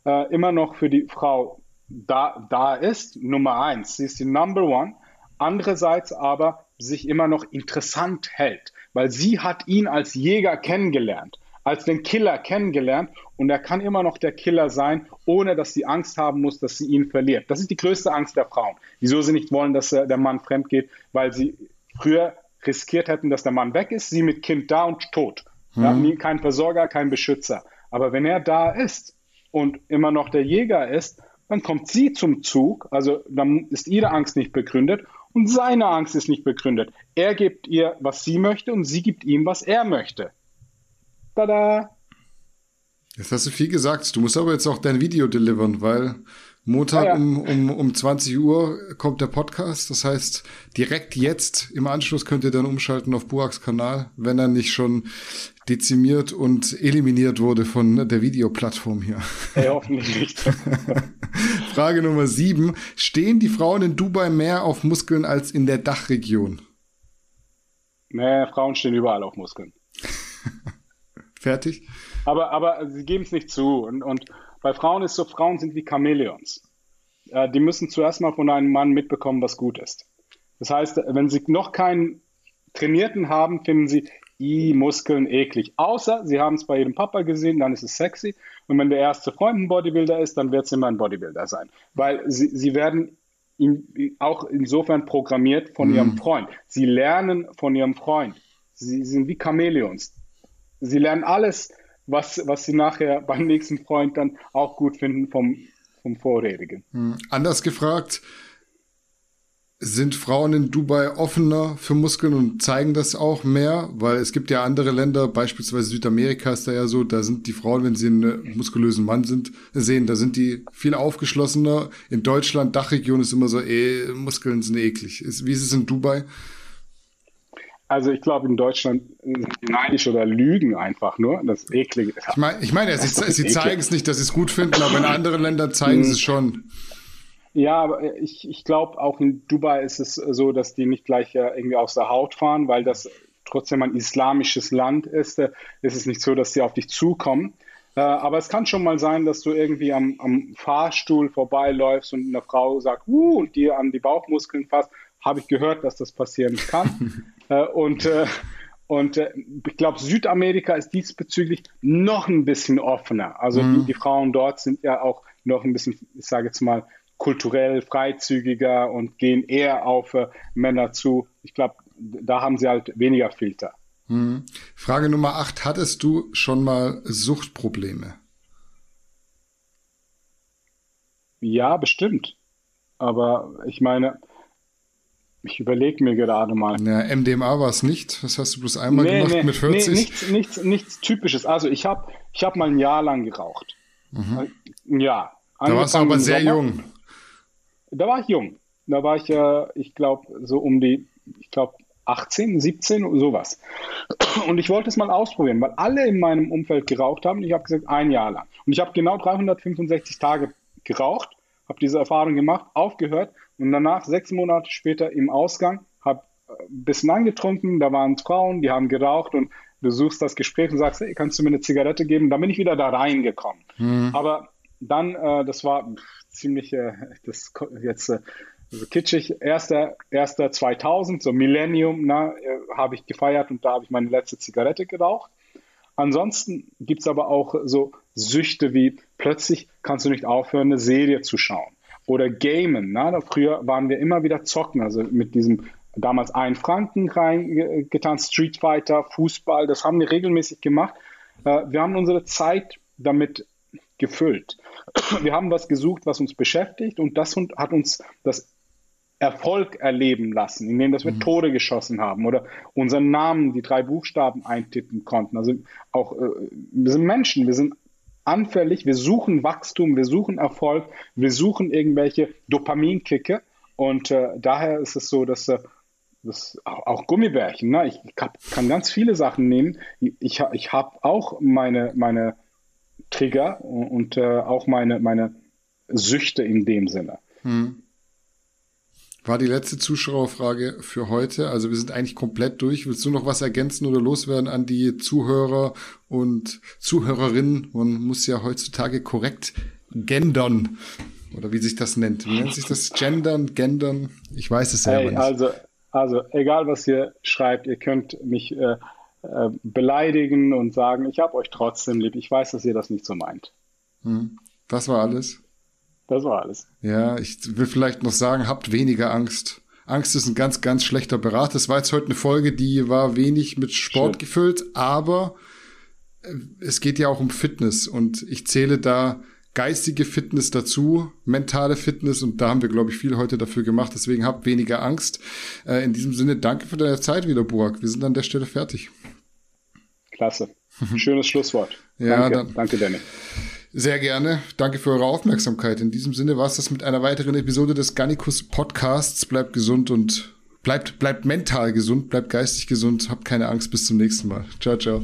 äh, immer noch für die Frau da, da ist, Nummer eins. Sie ist die Number One. Andererseits aber sich immer noch interessant hält, weil sie hat ihn als Jäger kennengelernt als den Killer kennengelernt und er kann immer noch der Killer sein, ohne dass sie Angst haben muss, dass sie ihn verliert. Das ist die größte Angst der Frauen. Wieso sie nicht wollen, dass äh, der Mann fremd geht, weil sie früher riskiert hätten, dass der Mann weg ist, sie mit Kind da und tot. Mhm. Ja, kein Versorger, kein Beschützer. Aber wenn er da ist und immer noch der Jäger ist, dann kommt sie zum Zug, also dann ist ihre Angst nicht begründet und seine Angst ist nicht begründet. Er gibt ihr, was sie möchte und sie gibt ihm, was er möchte. Tada!
Jetzt hast du viel gesagt. Du musst aber jetzt auch dein Video delivern, weil Montag ja, ja. Um, um, um 20 Uhr kommt der Podcast. Das heißt, direkt jetzt im Anschluss könnt ihr dann umschalten auf Buaks Kanal, wenn er nicht schon dezimiert und eliminiert wurde von der Videoplattform hier.
Hey, hoffentlich nicht.
Frage Nummer 7. Stehen die Frauen in Dubai mehr auf Muskeln als in der Dachregion?
Nee, Frauen stehen überall auf Muskeln.
Fertig?
Aber, aber sie geben es nicht zu. Und, und bei Frauen ist so, Frauen sind wie Chamäleons. Äh, die müssen zuerst mal von einem Mann mitbekommen, was gut ist. Das heißt, wenn sie noch keinen Trainierten haben, finden sie i Muskeln eklig. Außer sie haben es bei ihrem Papa gesehen, dann ist es sexy. Und wenn der erste Freund ein Bodybuilder ist, dann wird es immer ein Bodybuilder sein. Weil sie, sie werden in, auch insofern programmiert von mm. ihrem Freund. Sie lernen von ihrem Freund. Sie sind wie Chamäleons. Sie lernen alles was, was sie nachher beim nächsten Freund dann auch gut finden vom, vom vorherigen.
Hm. Anders gefragt, sind Frauen in Dubai offener für Muskeln und zeigen das auch mehr? Weil es gibt ja andere Länder, beispielsweise Südamerika ist da ja so, da sind die Frauen, wenn sie einen muskulösen Mann sind, sehen, da sind die viel aufgeschlossener. In Deutschland, Dachregion ist immer so, eh, Muskeln sind eklig. Wie ist es in Dubai?
Also ich glaube, in Deutschland sind die neidisch oder lügen einfach nur. Das ist eklig.
Ich meine, ich meine, sie, sie zeigen es nicht, dass sie es gut finden, aber in anderen Ländern zeigen sie es schon.
Ja, aber ich, ich glaube, auch in Dubai ist es so, dass die nicht gleich äh, irgendwie aus der Haut fahren, weil das trotzdem ein islamisches Land ist. Äh, ist es nicht so, dass sie auf dich zukommen. Äh, aber es kann schon mal sein, dass du irgendwie am, am Fahrstuhl vorbeiläufst und eine Frau sagt, uh, und dir an die Bauchmuskeln fasst habe ich gehört, dass das passieren kann. äh, und äh, und äh, ich glaube, Südamerika ist diesbezüglich noch ein bisschen offener. Also mhm. die, die, Frauen dort sind ja auch noch ein bisschen, ich sage jetzt mal, kulturell freizügiger und gehen eher auf äh, Männer zu. Ich glaube, da haben sie halt weniger Filter.
Mhm. Frage Nummer 8. Hattest du schon mal Suchtprobleme?
Ja, bestimmt. Aber ich meine, ich überlege mir gerade mal.
Ja, MDMA war es nicht. Das hast du bloß einmal nee, gemacht nee, mit 40.
Nee, nichts, nichts, nichts Typisches. Also ich habe ich hab mal ein Jahr lang geraucht. Mhm. Ja.
Da warst du aber sehr Sommer. jung.
Da war ich jung. Da war ich, äh, ich glaube, so um die, ich glaube, 18, 17, sowas. Und ich wollte es mal ausprobieren, weil alle in meinem Umfeld geraucht haben. Ich habe gesagt, ein Jahr lang. Und ich habe genau 365 Tage geraucht, habe diese Erfahrung gemacht, aufgehört und danach, sechs Monate später im Ausgang, habe ein bisschen angetrunken, da waren Frauen, die haben geraucht und du suchst das Gespräch und sagst, hey, kannst du mir eine Zigarette geben? Dann bin ich wieder da reingekommen. Mhm. Aber dann, äh, das war ziemlich, äh, das jetzt äh, also kitschig, erster, erster 2000, so Millennium, äh, habe ich gefeiert und da habe ich meine letzte Zigarette geraucht. Ansonsten gibt es aber auch so Süchte wie plötzlich kannst du nicht aufhören, eine Serie zu schauen oder Gamen. Ne? Früher waren wir immer wieder zocken, also mit diesem damals ein Franken reingetan, Street Fighter, Fußball, das haben wir regelmäßig gemacht. Äh, wir haben unsere Zeit damit gefüllt. Wir haben was gesucht, was uns beschäftigt und das hat uns das Erfolg erleben lassen, indem wir mhm. Tore geschossen haben oder unseren Namen, die drei Buchstaben eintippen konnten. Also auch, äh, wir sind Menschen, wir sind anfällig, wir suchen Wachstum, wir suchen Erfolg, wir suchen irgendwelche Dopaminkicke und äh, daher ist es so, dass äh, das, auch, auch Gummibärchen, ne? ich, ich hab, kann ganz viele Sachen nehmen. Ich, ich habe auch meine, meine Trigger und, und äh, auch meine, meine Süchte in dem Sinne. Hm
war die letzte Zuschauerfrage für heute. Also wir sind eigentlich komplett durch. Willst du noch was ergänzen oder loswerden an die Zuhörer und Zuhörerinnen? Man muss ja heutzutage korrekt gendern. Oder wie sich das nennt. Wie nennt sich das? Gendern, gendern? Ich weiß es selber hey, nicht.
Also, also egal was ihr schreibt, ihr könnt mich äh, äh, beleidigen und sagen, ich habe euch trotzdem lieb. Ich weiß, dass ihr das nicht so meint.
Hm. Das war alles.
Das war alles.
Ja, ich will vielleicht noch sagen, habt weniger Angst. Angst ist ein ganz, ganz schlechter Berater. Das war jetzt heute eine Folge, die war wenig mit Sport Schön. gefüllt, aber äh, es geht ja auch um Fitness und ich zähle da geistige Fitness dazu, mentale Fitness und da haben wir, glaube ich, viel heute dafür gemacht. Deswegen habt weniger Angst. Äh, in diesem Sinne, danke für deine Zeit wieder, Burak. Wir sind an der Stelle fertig.
Klasse. Schönes Schlusswort.
Ja,
danke,
dann-
danke, Danny.
Sehr gerne. Danke für eure Aufmerksamkeit. In diesem Sinne war es das mit einer weiteren Episode des Gannikus Podcasts. Bleibt gesund und bleibt, bleibt mental gesund, bleibt geistig gesund. Habt keine Angst. Bis zum nächsten Mal. Ciao, ciao.